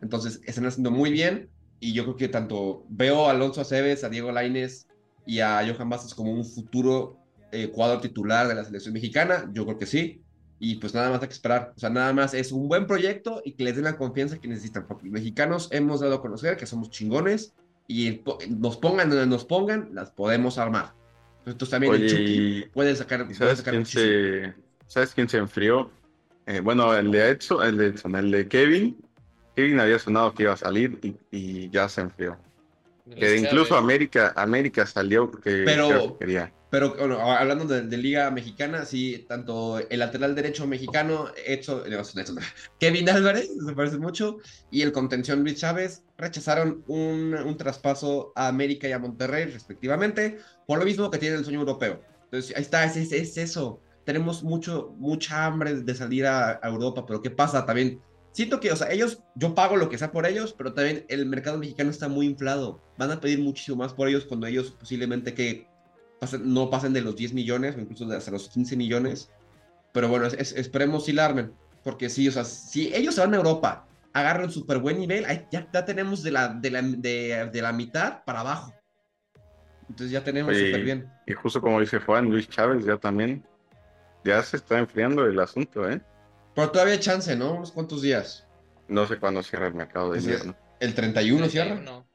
Entonces están haciendo muy bien y yo creo que tanto veo a Alonso Aceves, a Diego Laines y a Johan Bastos como un futuro eh, cuadro titular de la selección mexicana? Yo creo que sí. Y pues nada más hay que esperar. O sea, nada más es un buen proyecto y que les den la confianza que necesitan. Porque los mexicanos hemos dado a conocer que somos chingones y nos pongan donde nos pongan, las podemos armar. Entonces también el Chucky puede sacar. ¿sabes, quién se, ¿Sabes quién se enfrió? Eh, bueno, el de Edson, el de Edson, el de Kevin. Kevin había sonado que iba a salir y, ya se enfrió. Que incluso América, América salió que, pero, que quería. Pero hablando de, Liga Mexicana, sí, tanto el lateral derecho mexicano, hecho, Kevin Álvarez, se parece mucho, y el contención Luis Chávez rechazaron un, traspaso a América y a Monterrey, respectivamente, por lo mismo que tiene el sueño europeo. Entonces, ahí está, es, es, eso. Tenemos mucho, mucha hambre de salir a, Europa, pero ¿qué pasa? También siento que, o sea, ellos, yo pago lo que sea por ellos, pero también el mercado mexicano está muy inflado. Van a pedir muchísimo más por ellos cuando ellos posiblemente que no pasen de los 10 millones o incluso de hasta los 15 millones. Pero bueno, esperemos si la armen. Porque sí, o sea, si ellos se van a Europa, agarran súper buen nivel, ya, ya, tenemos de la, de, la, de, la mitad para abajo. Entonces ya tenemos súper bien. Y justo como dice Juan, Luis Chávez ya también, ya se está enfriando el asunto, ¿eh? Pero todavía hay chance, ¿no? ¿Unos cuantos días? No sé cuándo cierra el mercado de invierno. ¿El 31 cierra? No.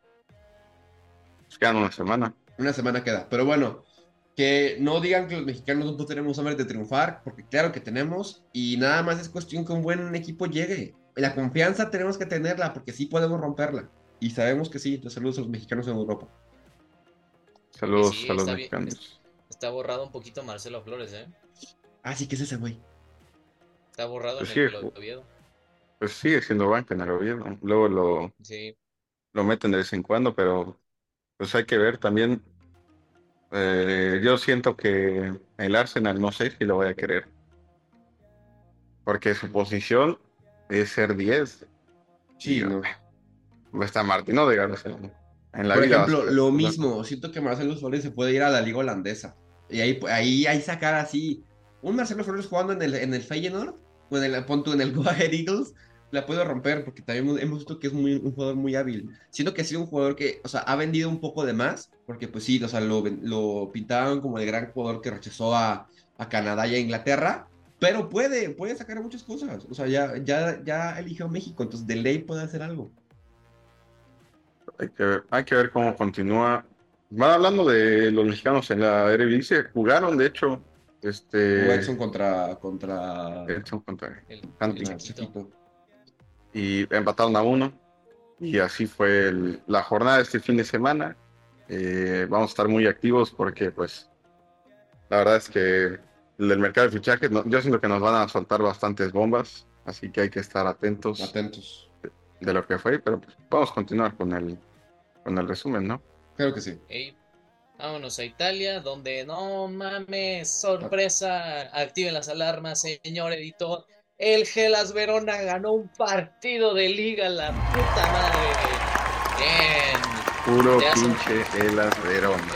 Pues quedan una semana. Una semana queda. Pero bueno, que no digan que los mexicanos no tenemos hambre de triunfar, porque claro que tenemos, y nada más es cuestión que un buen equipo llegue. La confianza tenemos que tenerla, porque sí podemos romperla. Y sabemos que sí. Entonces, saludos a los mexicanos en Europa. Saludos a los mexicanos. está borrado un poquito Marcelo Flores, ¿eh? Ah, sí, que es ese güey. Está borrado pues en el Oviedo. Pues sigue siendo banca en el Oviedo. Luego lo, lo meten de vez en cuando, pero pues hay que ver también. Eh, yo siento que el Arsenal no sé si lo voy a querer. Porque su posición es ser 10. Sí, no. Está Martín Odegaard. en la Por ejemplo, lo mismo. Siento que Marcelo Suárez se puede ir a la liga holandesa. Y ahí, ahí, ahí sacar así un Marcelo Flores jugando en el, en el Feyenoord, o en el, punto en el Go Eagles, la puede romper, porque también hemos visto que es muy, un jugador muy hábil. Siento que ha sido un jugador que, o sea, ha vendido un poco de más, porque pues sí, o sea, lo, lo pintaban como el gran jugador que rechazó a, a Canadá y a Inglaterra, pero puede, puede sacar muchas cosas. O sea, ya, eligió México, entonces de ley puede hacer algo. Hay que ver, hay que ver cómo continúa. Van hablando de los mexicanos en la Eredivisie, jugaron de hecho este. Edson contra. contra. Edson contra. El, y empataron a uno. Y así fue la jornada de este fin de semana. Eh, vamos a estar muy activos porque, pues, la verdad es que el mercado de fichajes, yo siento que nos van a soltar bastantes bombas, así que hay que estar atentos. Atentos. De, lo que fue, pero pues, vamos a continuar con el, con el resumen, ¿no? Creo que sí. Vámonos a Italia, donde no mames, sorpresa, activen las alarmas, señor editor. El Gelas Verona ganó un partido de liga, la puta madre. Bien. Puro pinche Gelas Verona.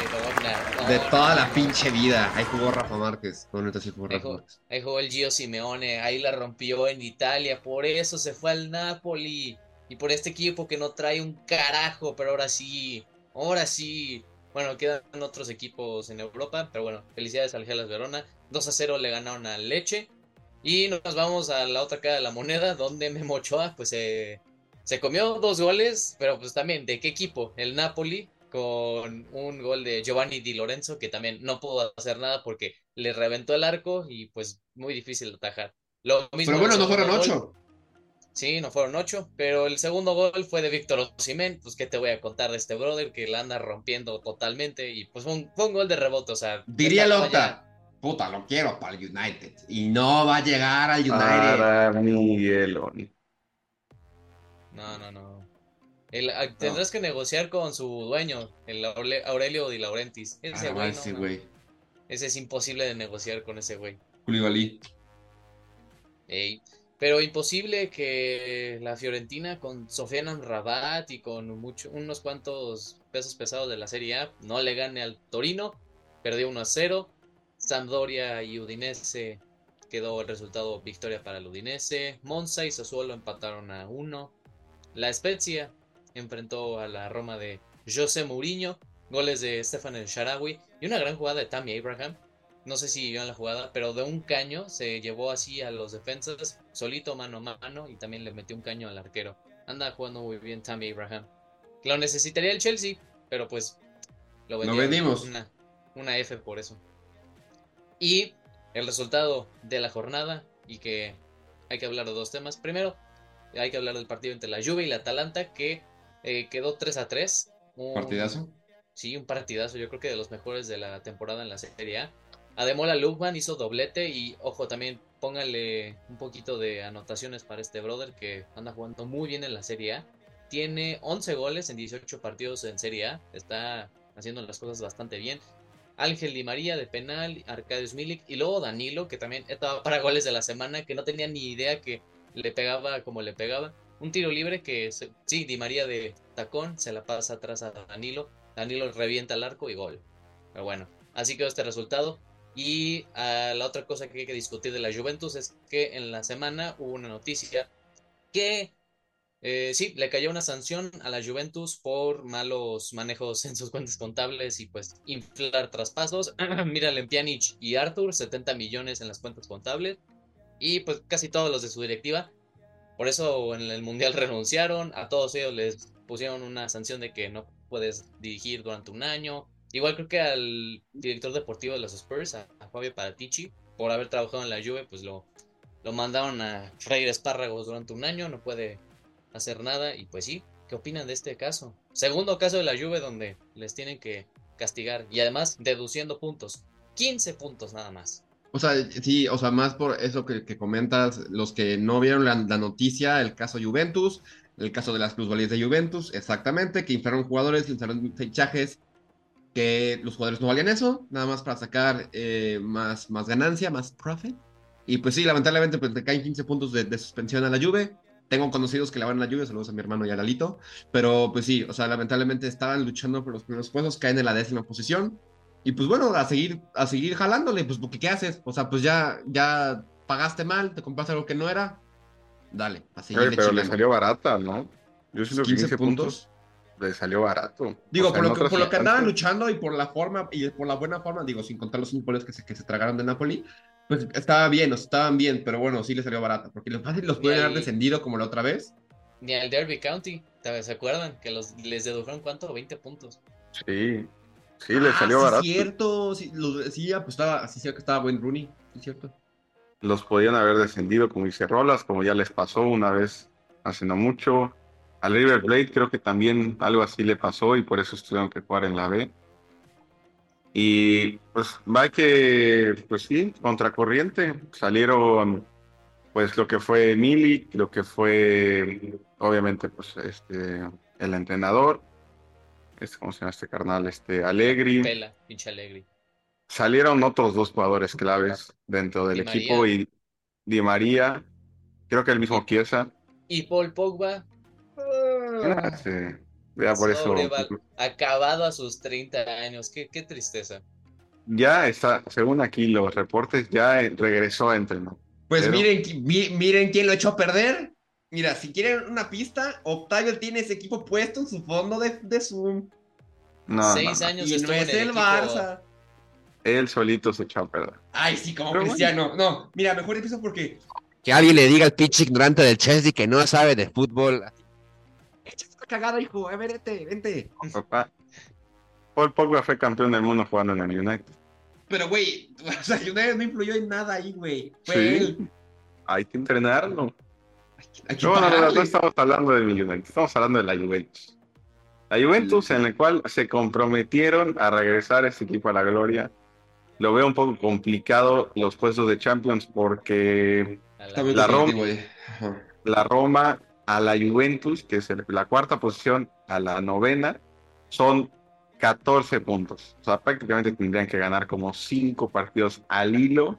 De toda la pinche vida. Ahí jugó Rafa Márquez. jugó Rafa Márquez. Ahí jugó el Gio Simeone. Ahí la rompió en Italia. Por eso se fue al Napoli. Y por este equipo que no trae un carajo. Pero ahora sí. Ahora sí bueno, quedan otros equipos en Europa, pero bueno, felicidades al Gelas Verona. 2 a 0 le ganaron al Leche. Y nos vamos a la otra cara de la moneda, donde Memo Ochoa, pues se comió dos goles, pero pues también, ¿de qué equipo? El Napoli, con un gol de Giovanni Di Lorenzo, que también no pudo hacer nada porque le reventó el arco y pues muy difícil de atajar. Lo mismo pero bueno, no fueron ocho. Sí, no fueron ocho, pero el segundo gol fue de Víctor Osimhen, pues qué te voy a contar de este brother que la anda rompiendo totalmente y pues fue un, gol de rebote, o sea... Diría Lota, puta, lo quiero para el United y no va a llegar al United. Para Miguelón. No, no, no. Ah, tendrás que negociar con su dueño, el Aurelio Di Laurentiis. Ese ah, güey, Ese es imposible de negociar con ese güey. Koulibaly. Ey. Pero imposible que la Fiorentina con Sofian Rabat y con mucho, unos cuantos pesos pesados de la Serie A no le gane al Torino. Perdió 1 a 0. Sampdoria y Udinese quedó el resultado victoria para el Udinese. Monza y Sassuolo empataron a 1. La Spezia enfrentó a la Roma de José Mourinho. Goles de Stefan El Sharawi y una gran jugada de Tammy Abraham no sé si vio la jugada, pero de un caño se llevó así a los defensas, solito mano a mano, y también le metió un caño al arquero. Anda jugando muy bien Tammy Abraham. Lo necesitaría el Chelsea, pero pues lo, vendimos. Una, una F por eso. Y el resultado de la jornada, y que hay que hablar de dos temas. Primero, hay que hablar del partido entre la Juve y la Atalanta, que eh, quedó 3 a 3. Un, ¿Partidazo? Sí, un partidazo, yo creo que de los mejores de la temporada en la Serie A. Ademola Lukman hizo doblete y ojo también póngale un poquito de anotaciones para este brother que anda jugando muy bien en la Serie A. Tiene 11 goles en 18 partidos en Serie A. Está haciendo las cosas bastante bien. Ángel Di María de penal, Arcadius Milik y luego Danilo que también estaba para goles de la semana que no tenía ni idea que le pegaba como le pegaba. Un tiro libre que, sí, Di María de tacón se la pasa atrás a Danilo. Danilo revienta el arco y gol. Pero bueno, así quedó este resultado. Y ah, la otra cosa que hay que discutir de la Juventus es que en la semana hubo una noticia que eh, sí, le cayó una sanción a la Juventus por malos manejos en sus cuentas contables y pues inflar traspasos. Mira, Lempianich y Arthur, 70 millones en las cuentas contables. Y pues casi todos los de su directiva. Por eso en el Mundial renunciaron. A todos ellos les pusieron una sanción de que no puedes dirigir durante un año. Igual creo que al director deportivo de los Spurs, a, Fabio Paratici, por haber trabajado en la Juve, pues lo, lo mandaron a freír espárragos durante un año, no puede hacer nada y pues sí, ¿qué opinan de este caso? Segundo caso de la Juve donde les tienen que castigar y además deduciendo puntos, 15 puntos nada más. O sea, sí, o sea, más por eso que, comentas, los que no vieron la, noticia, el caso Juventus, el caso de las plusvalías de Juventus, exactamente, que inflaron jugadores, inflaron fichajes, que los jugadores no valían eso, nada más para sacar eh, más, más ganancia, más profit. Y pues sí, lamentablemente pues, te caen 15 puntos de, suspensión a la Juve. Tengo conocidos que la van a la Juve, saludos a mi hermano y a Lalito. Pero pues sí, o sea, lamentablemente estaban luchando por los primeros puestos, caen en la décima posición. Y pues bueno, a seguir, a seguir jalándole, pues porque ¿qué haces? O sea, pues ya, ya pagaste mal, te compraste algo que no era. Dale, a seguir. pero le salió barata, ¿no? Yo siento 15, 15 puntos le salió barato. Digo, por, lo que, por lo que andaban luchando y por la forma y por la buena forma, digo, sin contar los cinco goles que se, que se tragaron de Napoli, pues estaba bien, o estaban bien, pero bueno, sí le salió barato, porque los fácil los pueden haber descendido como la otra vez. Ni al Derby County, ¿se acuerdan? Que los, les dedujeron cuánto, 20 puntos. Sí, sí, le ah, salió barato. cierto, sí, lo, sí, pues estaba, así que estaba buen Rooney, es cierto. Los podían haber descendido, como dice Rolas, como ya les pasó una vez hace no mucho al River Plate creo que también algo así le pasó y por eso tuvieron que jugar en la B. Y pues va que, pues sí, contracorriente. Salieron pues lo que fue Mili, lo que fue obviamente pues este el entrenador, este, ¿cómo se llama este carnal? Este Alegri. Pela, pinche Alegri. Salieron otros dos jugadores claves dentro del equipo y Di María, creo que el mismo Chiesa. Y Paul Pogba, Ah, sí. Ya por eso. Acabado a sus 30 años. Qué, qué, tristeza. Ya está, según aquí los reportes, ya regresó a entrenar. Pues miren, miren quién lo echó a perder. Mira, si quieren una pista, Octavio tiene ese equipo puesto en su fondo de, de Zoom. No, Seis años y no es el, Barça. Él solito se echó a perder. Ay, sí, como Cristiano. No, mira, mejor empiezo porque. Que alguien le diga al pinche ignorante del Chelsea que no sabe de fútbol cagada, hijo. A ver, vente, vente. Papá. Paul Pogba fue campeón del mundo jugando en el United. Pero, güey, o sea, United no influyó en nada ahí, güey. sí. Hay que entrenarlo. no, no, no, estamos hablando de United, estamos hablando de la Juventus. La Juventus en la cual se comprometieron a regresar ese equipo a la gloria. Lo veo un poco complicado los puestos de Champions porque la Roma, la Roma a la Juventus, que es la cuarta posición, a la novena, son 14 puntos. O sea, prácticamente tendrían que ganar como 5 partidos al hilo,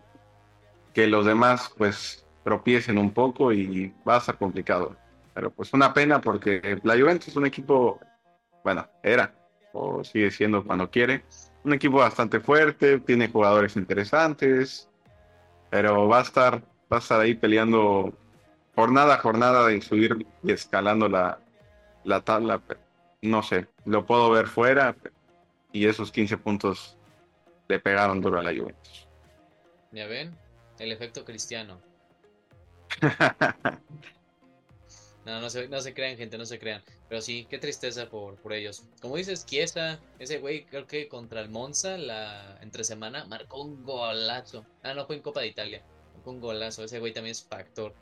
que los demás pues tropiecen un poco y va a ser complicado. Pero pues una pena porque la Juventus es un equipo, bueno, era, o sigue siendo cuando quiere, un equipo bastante fuerte, tiene jugadores interesantes, pero va a estar, va a estar ahí peleando jornada a jornada de subir y escalando la, la tabla, no sé, lo puedo ver fuera y esos 15 puntos le pegaron duro a la Juventus. ¿Ya ven? El efecto cristiano. no, no se, no se crean, gente, no se crean. Pero sí, qué tristeza por, por ellos. Como dices, Chiesa, ese güey, creo que contra el Monza, la entre semana, marcó un golazo. Ah, no, fue en Copa de Italia. Marcó un golazo. Ese güey también es factor.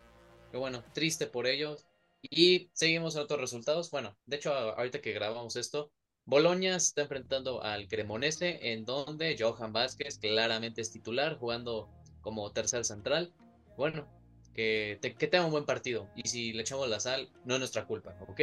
Pero bueno, triste por ellos. Y seguimos en otros resultados. Bueno, de hecho, ahorita que grabamos esto, Boloña está enfrentando al Cremonese, en donde Johan Vázquez claramente es titular, jugando como tercer central. Bueno, que, que tenga un buen partido. Y si le echamos la sal, no es nuestra culpa, ¿ok?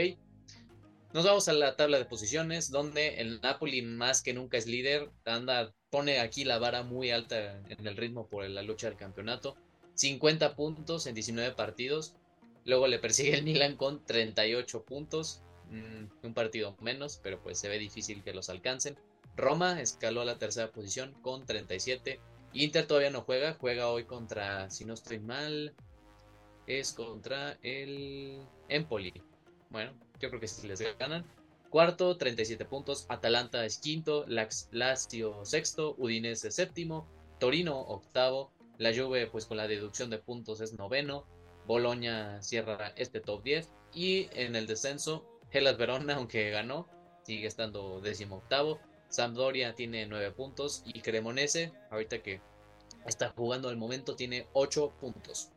Nos vamos a la tabla de posiciones, donde el Napoli más que nunca es líder, anda, pone aquí la vara muy alta en el ritmo por la lucha del campeonato. 50 puntos en 19 partidos. Luego le persigue el Milan con 38 puntos. Mm, un partido menos, pero pues se ve difícil que los alcancen. Roma escaló a la tercera posición con 37. Inter todavía no juega, juega hoy contra, si no estoy mal, es contra el Empoli. Bueno, yo creo que si les ganan. Cuarto, 37 puntos. Atalanta es quinto. Lazio sexto. Udinese séptimo. Torino octavo. La Juve, pues con la deducción de puntos, es noveno. Boloña cierra este top 10. Y en el descenso, Hellas Verona, aunque ganó, sigue estando décimo octavo. Sampdoria tiene 9 puntos. Y Cremonese, ahorita que está jugando al momento, tiene 8 puntos.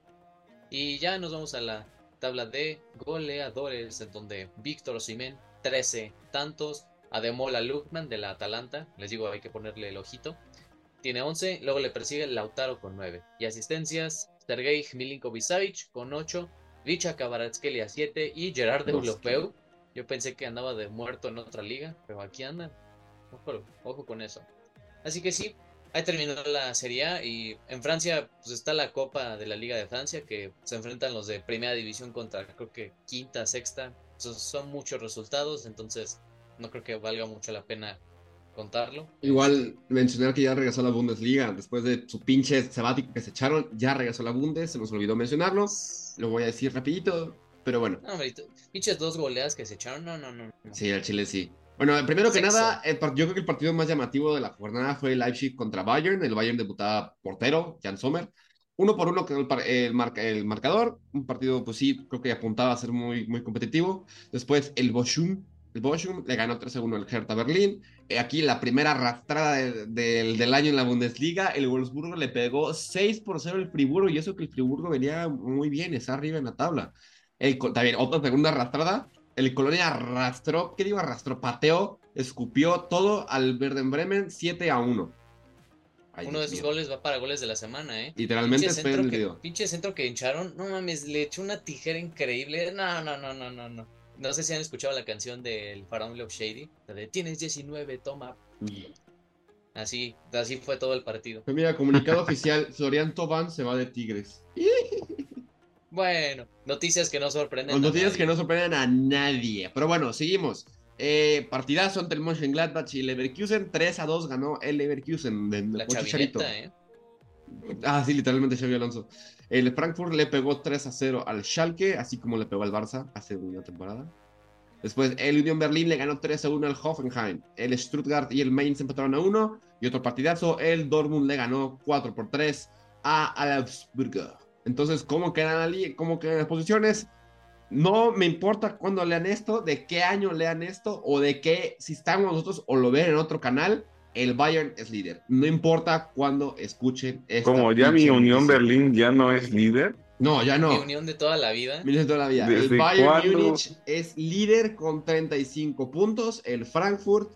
Y ya nos vamos a la tabla de goleadores, en donde Víctor Osimhen, 13 tantos. Ademola Lukman de la Atalanta, les digo, hay que ponerle el ojito. Tiene 11, luego le persigue Lautaro con 9. Y asistencias, Sergei Milinkovic con 8, Richa Kavaratskelia 7 y Gerard de Ulofeu. Yo pensé que andaba de muerto en otra liga, pero aquí anda. Ojo, con eso. Así que sí, ahí terminó la Serie A y en Francia pues está la Copa de la Liga de Francia que se enfrentan los de Primera División contra creo que quinta, sexta. son muchos resultados, entonces no creo que valga mucho la pena contarlo. Igual mencionar que ya regresó a la Bundesliga después de su pinche sabático que se echaron, ya regresó a la Bundes, se nos olvidó mencionarlo. Lo voy a decir rapidito, pero bueno. No, pinches dos goleadas que se echaron, no, no, no. Sí, al Chile sí. Bueno, primero que nada, yo creo que el partido más llamativo de la jornada fue el Leipzig contra Bayern. El Bayern debutaba portero, Jan Sommer. Uno por uno quedó el, el, marcador. Un partido, pues sí, creo que apuntaba a ser muy, muy competitivo. Después el Bochum, el Bochum le ganó 3-1 el Hertha Berlín. Eh, aquí la primera arrastrada del año en la Bundesliga. El Wolfsburgo le pegó 6 por 0 el Friburgo. Y eso que el Friburgo venía muy bien, está arriba en la tabla. El, también otra segunda arrastrada el Colonia arrastró, ¿qué digo? Arrastró, pateó, escupió todo al Verden Bremen 7 a 1. Uno de esos goles va para goles de la semana, ¿eh? Literalmente pinche centro, que, pinche centro que hincharon. No mames, le echó una tijera increíble. No, no, no, no, no, no. No sé si han escuchado la canción del Faraón Love Shady. La de Tienes 19, toma. Así, así fue todo el partido. Pues mira, comunicado oficial, Florian Toban se va de Tigres. Bueno, noticias que no sorprenden. Noticias que no sorprenden a nadie. Pero bueno, seguimos. Eh, partidazo entre el Mönchengladbach y Leverkusen. 3 a 2 ganó el Leverkusen. De, La chavineta, ¿eh? Ah, sí, literalmente Xavi Alonso. El Frankfurt le pegó 3 a 0 al Schalke, así como le pegó al Barça hace una temporada. Después el Union Berlin le ganó 3 a 1 al Hoffenheim. El Stuttgart y el Mainz empataron a 1. Y otro partidazo, el Dortmund le ganó 4 por 3 a Augsburg. Entonces, ¿cómo quedan, cómo quedan las posiciones? No me importa cuándo lean esto, de qué año lean esto, o de qué, si estamos nosotros o lo ven en otro canal, el Bayern es líder. No importa cuándo escuchen esto. Como ya mi Unión Berlín ya no es líder. No, ya no. Mi unión de toda la vida. Mi de toda la vida. El Bayern Múnich es líder con 35 puntos. El Frankfurt,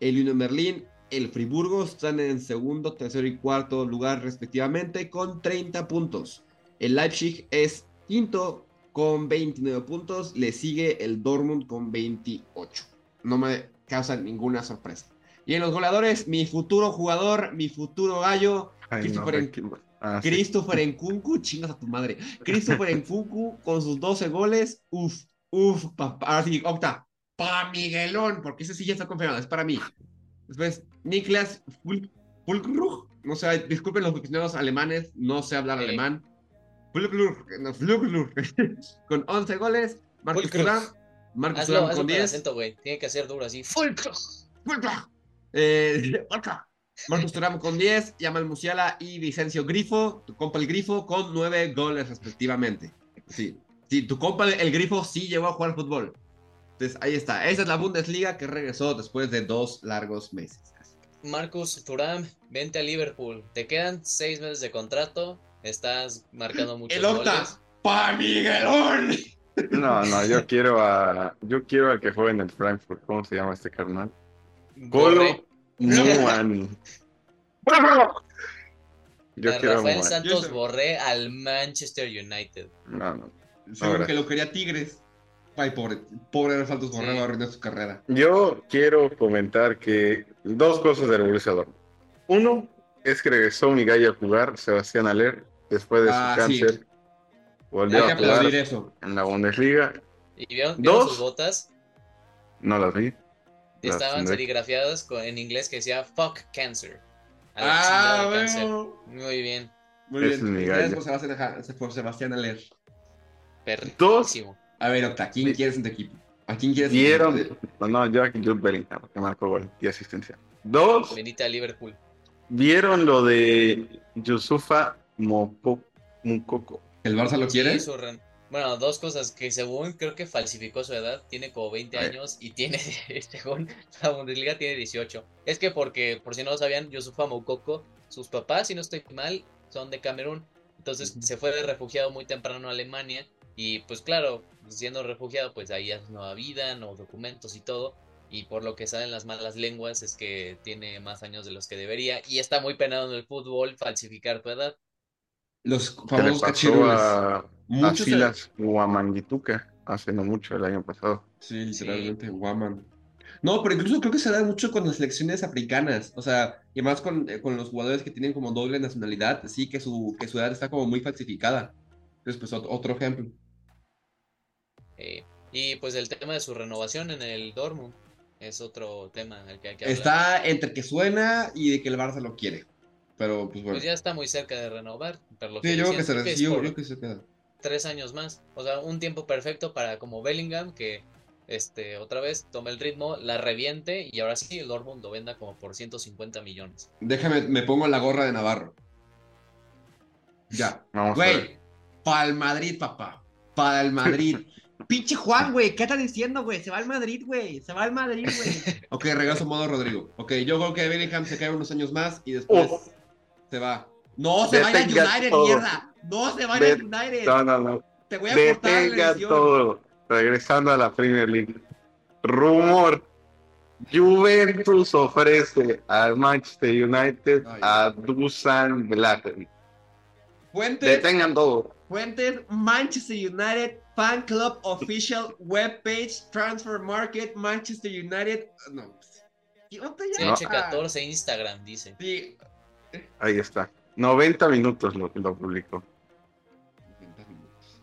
el Unión Berlín, el Friburgo están en segundo, tercero y cuarto lugar respectivamente con 30 puntos. El Leipzig es quinto con 29 puntos. Le sigue el Dortmund con 28. No me causa ninguna sorpresa. Y en los goleadores, mi futuro jugador, mi futuro gallo, Christopher, ah, Nkunku, chingas a tu madre. Christopher Nkunku con sus 12 goles. Uf, uf, papá. Ahora sí, Octa. Pa Miguelón, porque ese sí ya está confirmado, es para mí. Después, Niklas Fulkrug. No sé, disculpen los aficionados alemanes, no sé hablar alemán. con 11 goles. Marcus Thuram. Marcus Thuram con 10. Acento, Tiene que ser duro así. Eh, Marcus Thuram con 10. Yamal Musiala y Vicencio Grifo. Tu compa el Grifo con 9 goles respectivamente. Sí. Sí, tu compa el Grifo sí llegó a jugar fútbol. Entonces ahí está. Esa es la Bundesliga que regresó después de dos largos meses. Marcus Thuram, vente a Liverpool. Te quedan seis meses de contrato. Estás marcando muchos El Octa, ¡Pa Miguelón! No, no, yo quiero a. Yo quiero a que juegue en el Frankfurt. ¿Cómo se llama este carnal? Golo Muani. Yo a quiero Rafael Santos Borré al Manchester United. No, no. Seguro que lo quería Tigres. Ay, pobre, pobre Santos Borré va a arruinar su carrera. Yo quiero comentar que dos cosas del Borussia Uno es que regresó mi gallo a jugar, Sebastián Aler, después de su ah, cáncer. Volvió a jugar eso. en la Bundesliga. ¿Y vieron, ¿Dos? sus botas? No las vi. Estaban serigrafiadas en inglés que decía fuck cancer. ah, bueno. Muy bien. Muy bien. Gracias por Sebastián, a leer. Perrísimo. A ver, Octa, ¿quién quieres en tu equipo? ¿A quién quieres Vieron. No, no, yo aquí Jude Bellingham, que marcó gol y asistencia. Dos. Venite a Liverpool. ¿Vieron lo de Yusufa Mukoko? ¿El Barça lo quiere? Bueno, dos cosas que según creo que falsificó su edad, tiene como 20 años y tiene, según la Bundesliga, tiene 18. Es que porque, por si no lo sabían, Yusufa Moukoko, sus papás, si no estoy mal, son de Camerún. Entonces se fue de refugiado muy temprano a Alemania y pues claro, siendo refugiado, pues ahí hace nueva vida, nuevos documentos y todo. Y por lo que salen las malas lenguas es que tiene más años de los que debería y está muy penado en el fútbol falsificar tu edad. Los famosos cachirules. A, a Silas Guamangituca hace no mucho, el año pasado. Sí, literalmente, Guaman. No, pero incluso creo que se da mucho con las selecciones africanas, o sea, y más con, eh, con los jugadores que tienen como doble nacionalidad, sí, que su, que su edad está como muy falsificada. Entonces, pues otro ejemplo. Eh, y pues el tema de su renovación en el Dortmund es otro tema al que hay que hablar. Está entre que suena y de que el Barça lo quiere. Pero pues bueno. Pues ya está muy cerca de renovar. sí, yo creo que se recibió, yo que se queda. Tres años más. O sea, un tiempo perfecto para como Bellingham que este otra vez tome el ritmo, la reviente y ahora sí el Dortmund lo venda como por 150 millones. Déjame, me pongo la gorra de Navarro. Ya. Güey, para el Madrid, papá. Para el Madrid. Pinche Juan, güey, ¿qué estás diciendo, güey? Se va al Madrid, güey. Se va al Madrid, güey. ok, regreso modo Rodrigo. Ok, yo creo que Bellingham se queda unos años más y después se va. No se va a ir United, mierda. No se va a ir a United. No, no, no. Te voy a cortar la todo. Regresando a la Premier League. Rumor. Juventus ofrece al Manchester United a Dusan Blatter. Fuentes. Detengan todo. Fuentes Manchester United Fan Club Official Webpage Transfer Market Manchester United. No. CH14 Instagram dice. Sí, Ahí está. 90 minutos lo, lo publicó. 90 minutos.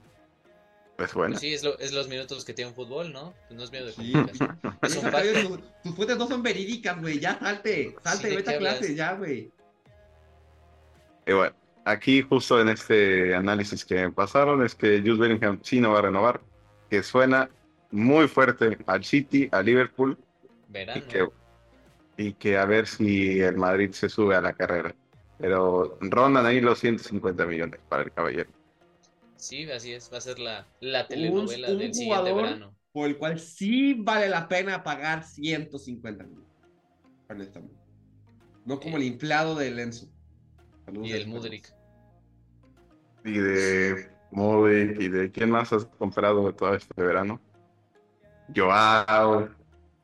Pues bueno. Pues sí, es, lo, es, los minutos que tiene un fútbol, ¿no? Pues no es miedo de sí. Es un tus, fuentes no son verídicas, güey. Ya salte. Salte, vete a clase, ya, güey. Y bueno, aquí justo en este análisis que pasaron es que Jules Bellingham sí no va a renovar, que suena muy fuerte al City, a Liverpool. Verano. Y que, y que a ver si el Madrid se sube a la carrera. Pero rondan ahí los 150 millones para el caballero. Sí, así es, va a ser la, la telenovela del siguiente verano. Por el cual sí vale la pena pagar 150 millones. Honestamente. No como el inflado de Lenzo. y el Mudrik. Y de Modric y de quién más has comprado de todo este verano. Joao.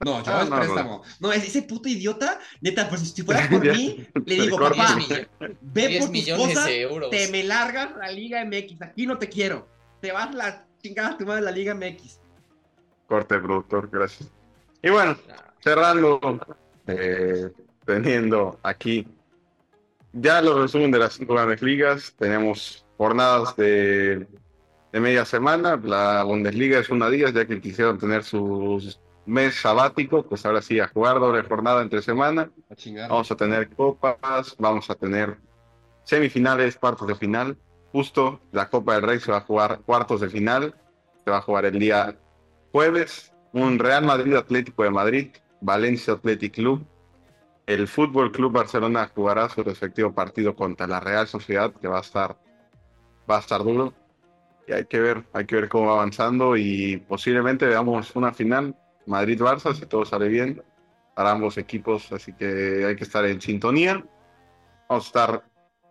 No, yo ah, es préstamo. No, ese puto idiota, neta, pues si fuera por mí, le digo, papá, ve por tus cosas, te me largas la Liga MX. Aquí no te quiero. Te vas la chingada tu madre de la Liga MX. Corte, productor, gracias. Y bueno, cerrando, eh, teniendo aquí ya los resumen de las cinco grandes ligas. Tenemos jornadas de, de media semana. La Bundesliga es una día, ya que quisieron tener sus mes sabático, pues ahora sí, a jugar doble jornada entre semana. vamos a tener copas, vamos a tener semifinales, cuartos de final. Justo la Copa del Rey se va a jugar cuartos de final, se va a jugar el día jueves. Un Real Madrid Atlético de Madrid, Valencia Athletic Club. El Fútbol Club Barcelona jugará su respectivo partido contra la Real Sociedad, que va a estar, va a estar duro. Y hay que ver, hay que ver cómo va avanzando y posiblemente veamos una final Madrid-Barça, si todo sale bien, para ambos equipos, así que hay que estar en sintonía. Vamos a estar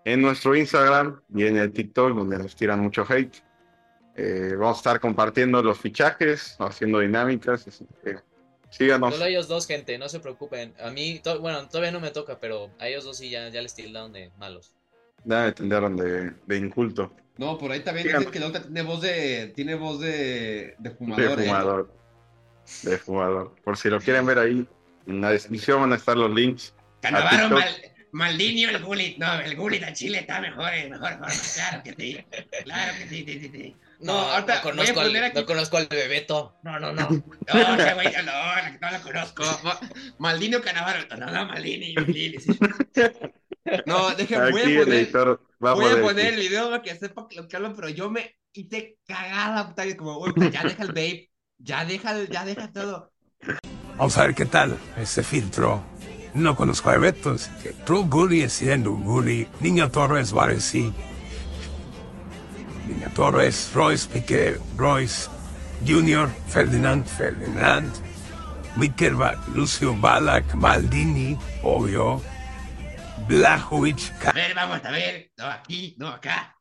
en nuestro Instagram y en el TikTok, donde nos tiran mucho hate. Eh, vamos a estar compartiendo los fichajes, haciendo dinámicas, así que síganos. Solo ellos dos, gente, no se preocupen. A mí, bueno, todavía no me toca, pero a ellos dos sí ya, ya les tildaron de malos. Ya me tildaron de, de inculto. No, por ahí también dicen que tiene voz de, tiene voz de, de fumador. De ¿eh? De jugador. Por si lo quieren ver ahí, en la descripción van a estar los links. Canavaro, Maldini o el Gullit. No, el Gullit a Chile está mejor, eh, mejor forma. Claro que sí. Claro que sí, sí, sí. No, no, ahorita no conozco, al, aquí... no conozco al Bebeto. No, no, no. No, ese güey, no, no lo conozco. Maldini o Canavaro. No, no, Maldini, Maldini. Sí. No, déjenme, voy a poner, voy a poner el video para que sepa lo que hablo, pero yo me hice cagada, como, güey, ya deja el vape, ya deja, ya deja todo. Vamos a ver qué tal ese filtro. No conozco a Beto, que True Gully es siendo un Gully. Niño Torres, sí. Niño Torres, Royce Piqué, Royce, Junior, Ferdinand, Ferdinand, Wickerbach, Lucio Balak, Maldini, obvio, Blajovic. A ver, vamos a ver, no aquí, no acá.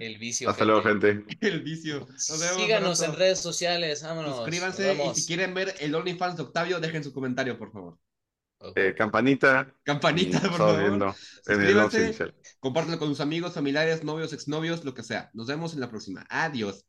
El vicio. Hasta luego, gente. El vicio. Síganos en redes sociales, vámonos. Suscríbanse y si quieren ver el OnlyFans de Octavio, dejen su comentario, por favor. Eh, campanita. Campanita, por favor. Suscríbanse, compártelo con sus amigos, familiares, novios, exnovios, lo que sea. Nos vemos en la próxima. Adiós.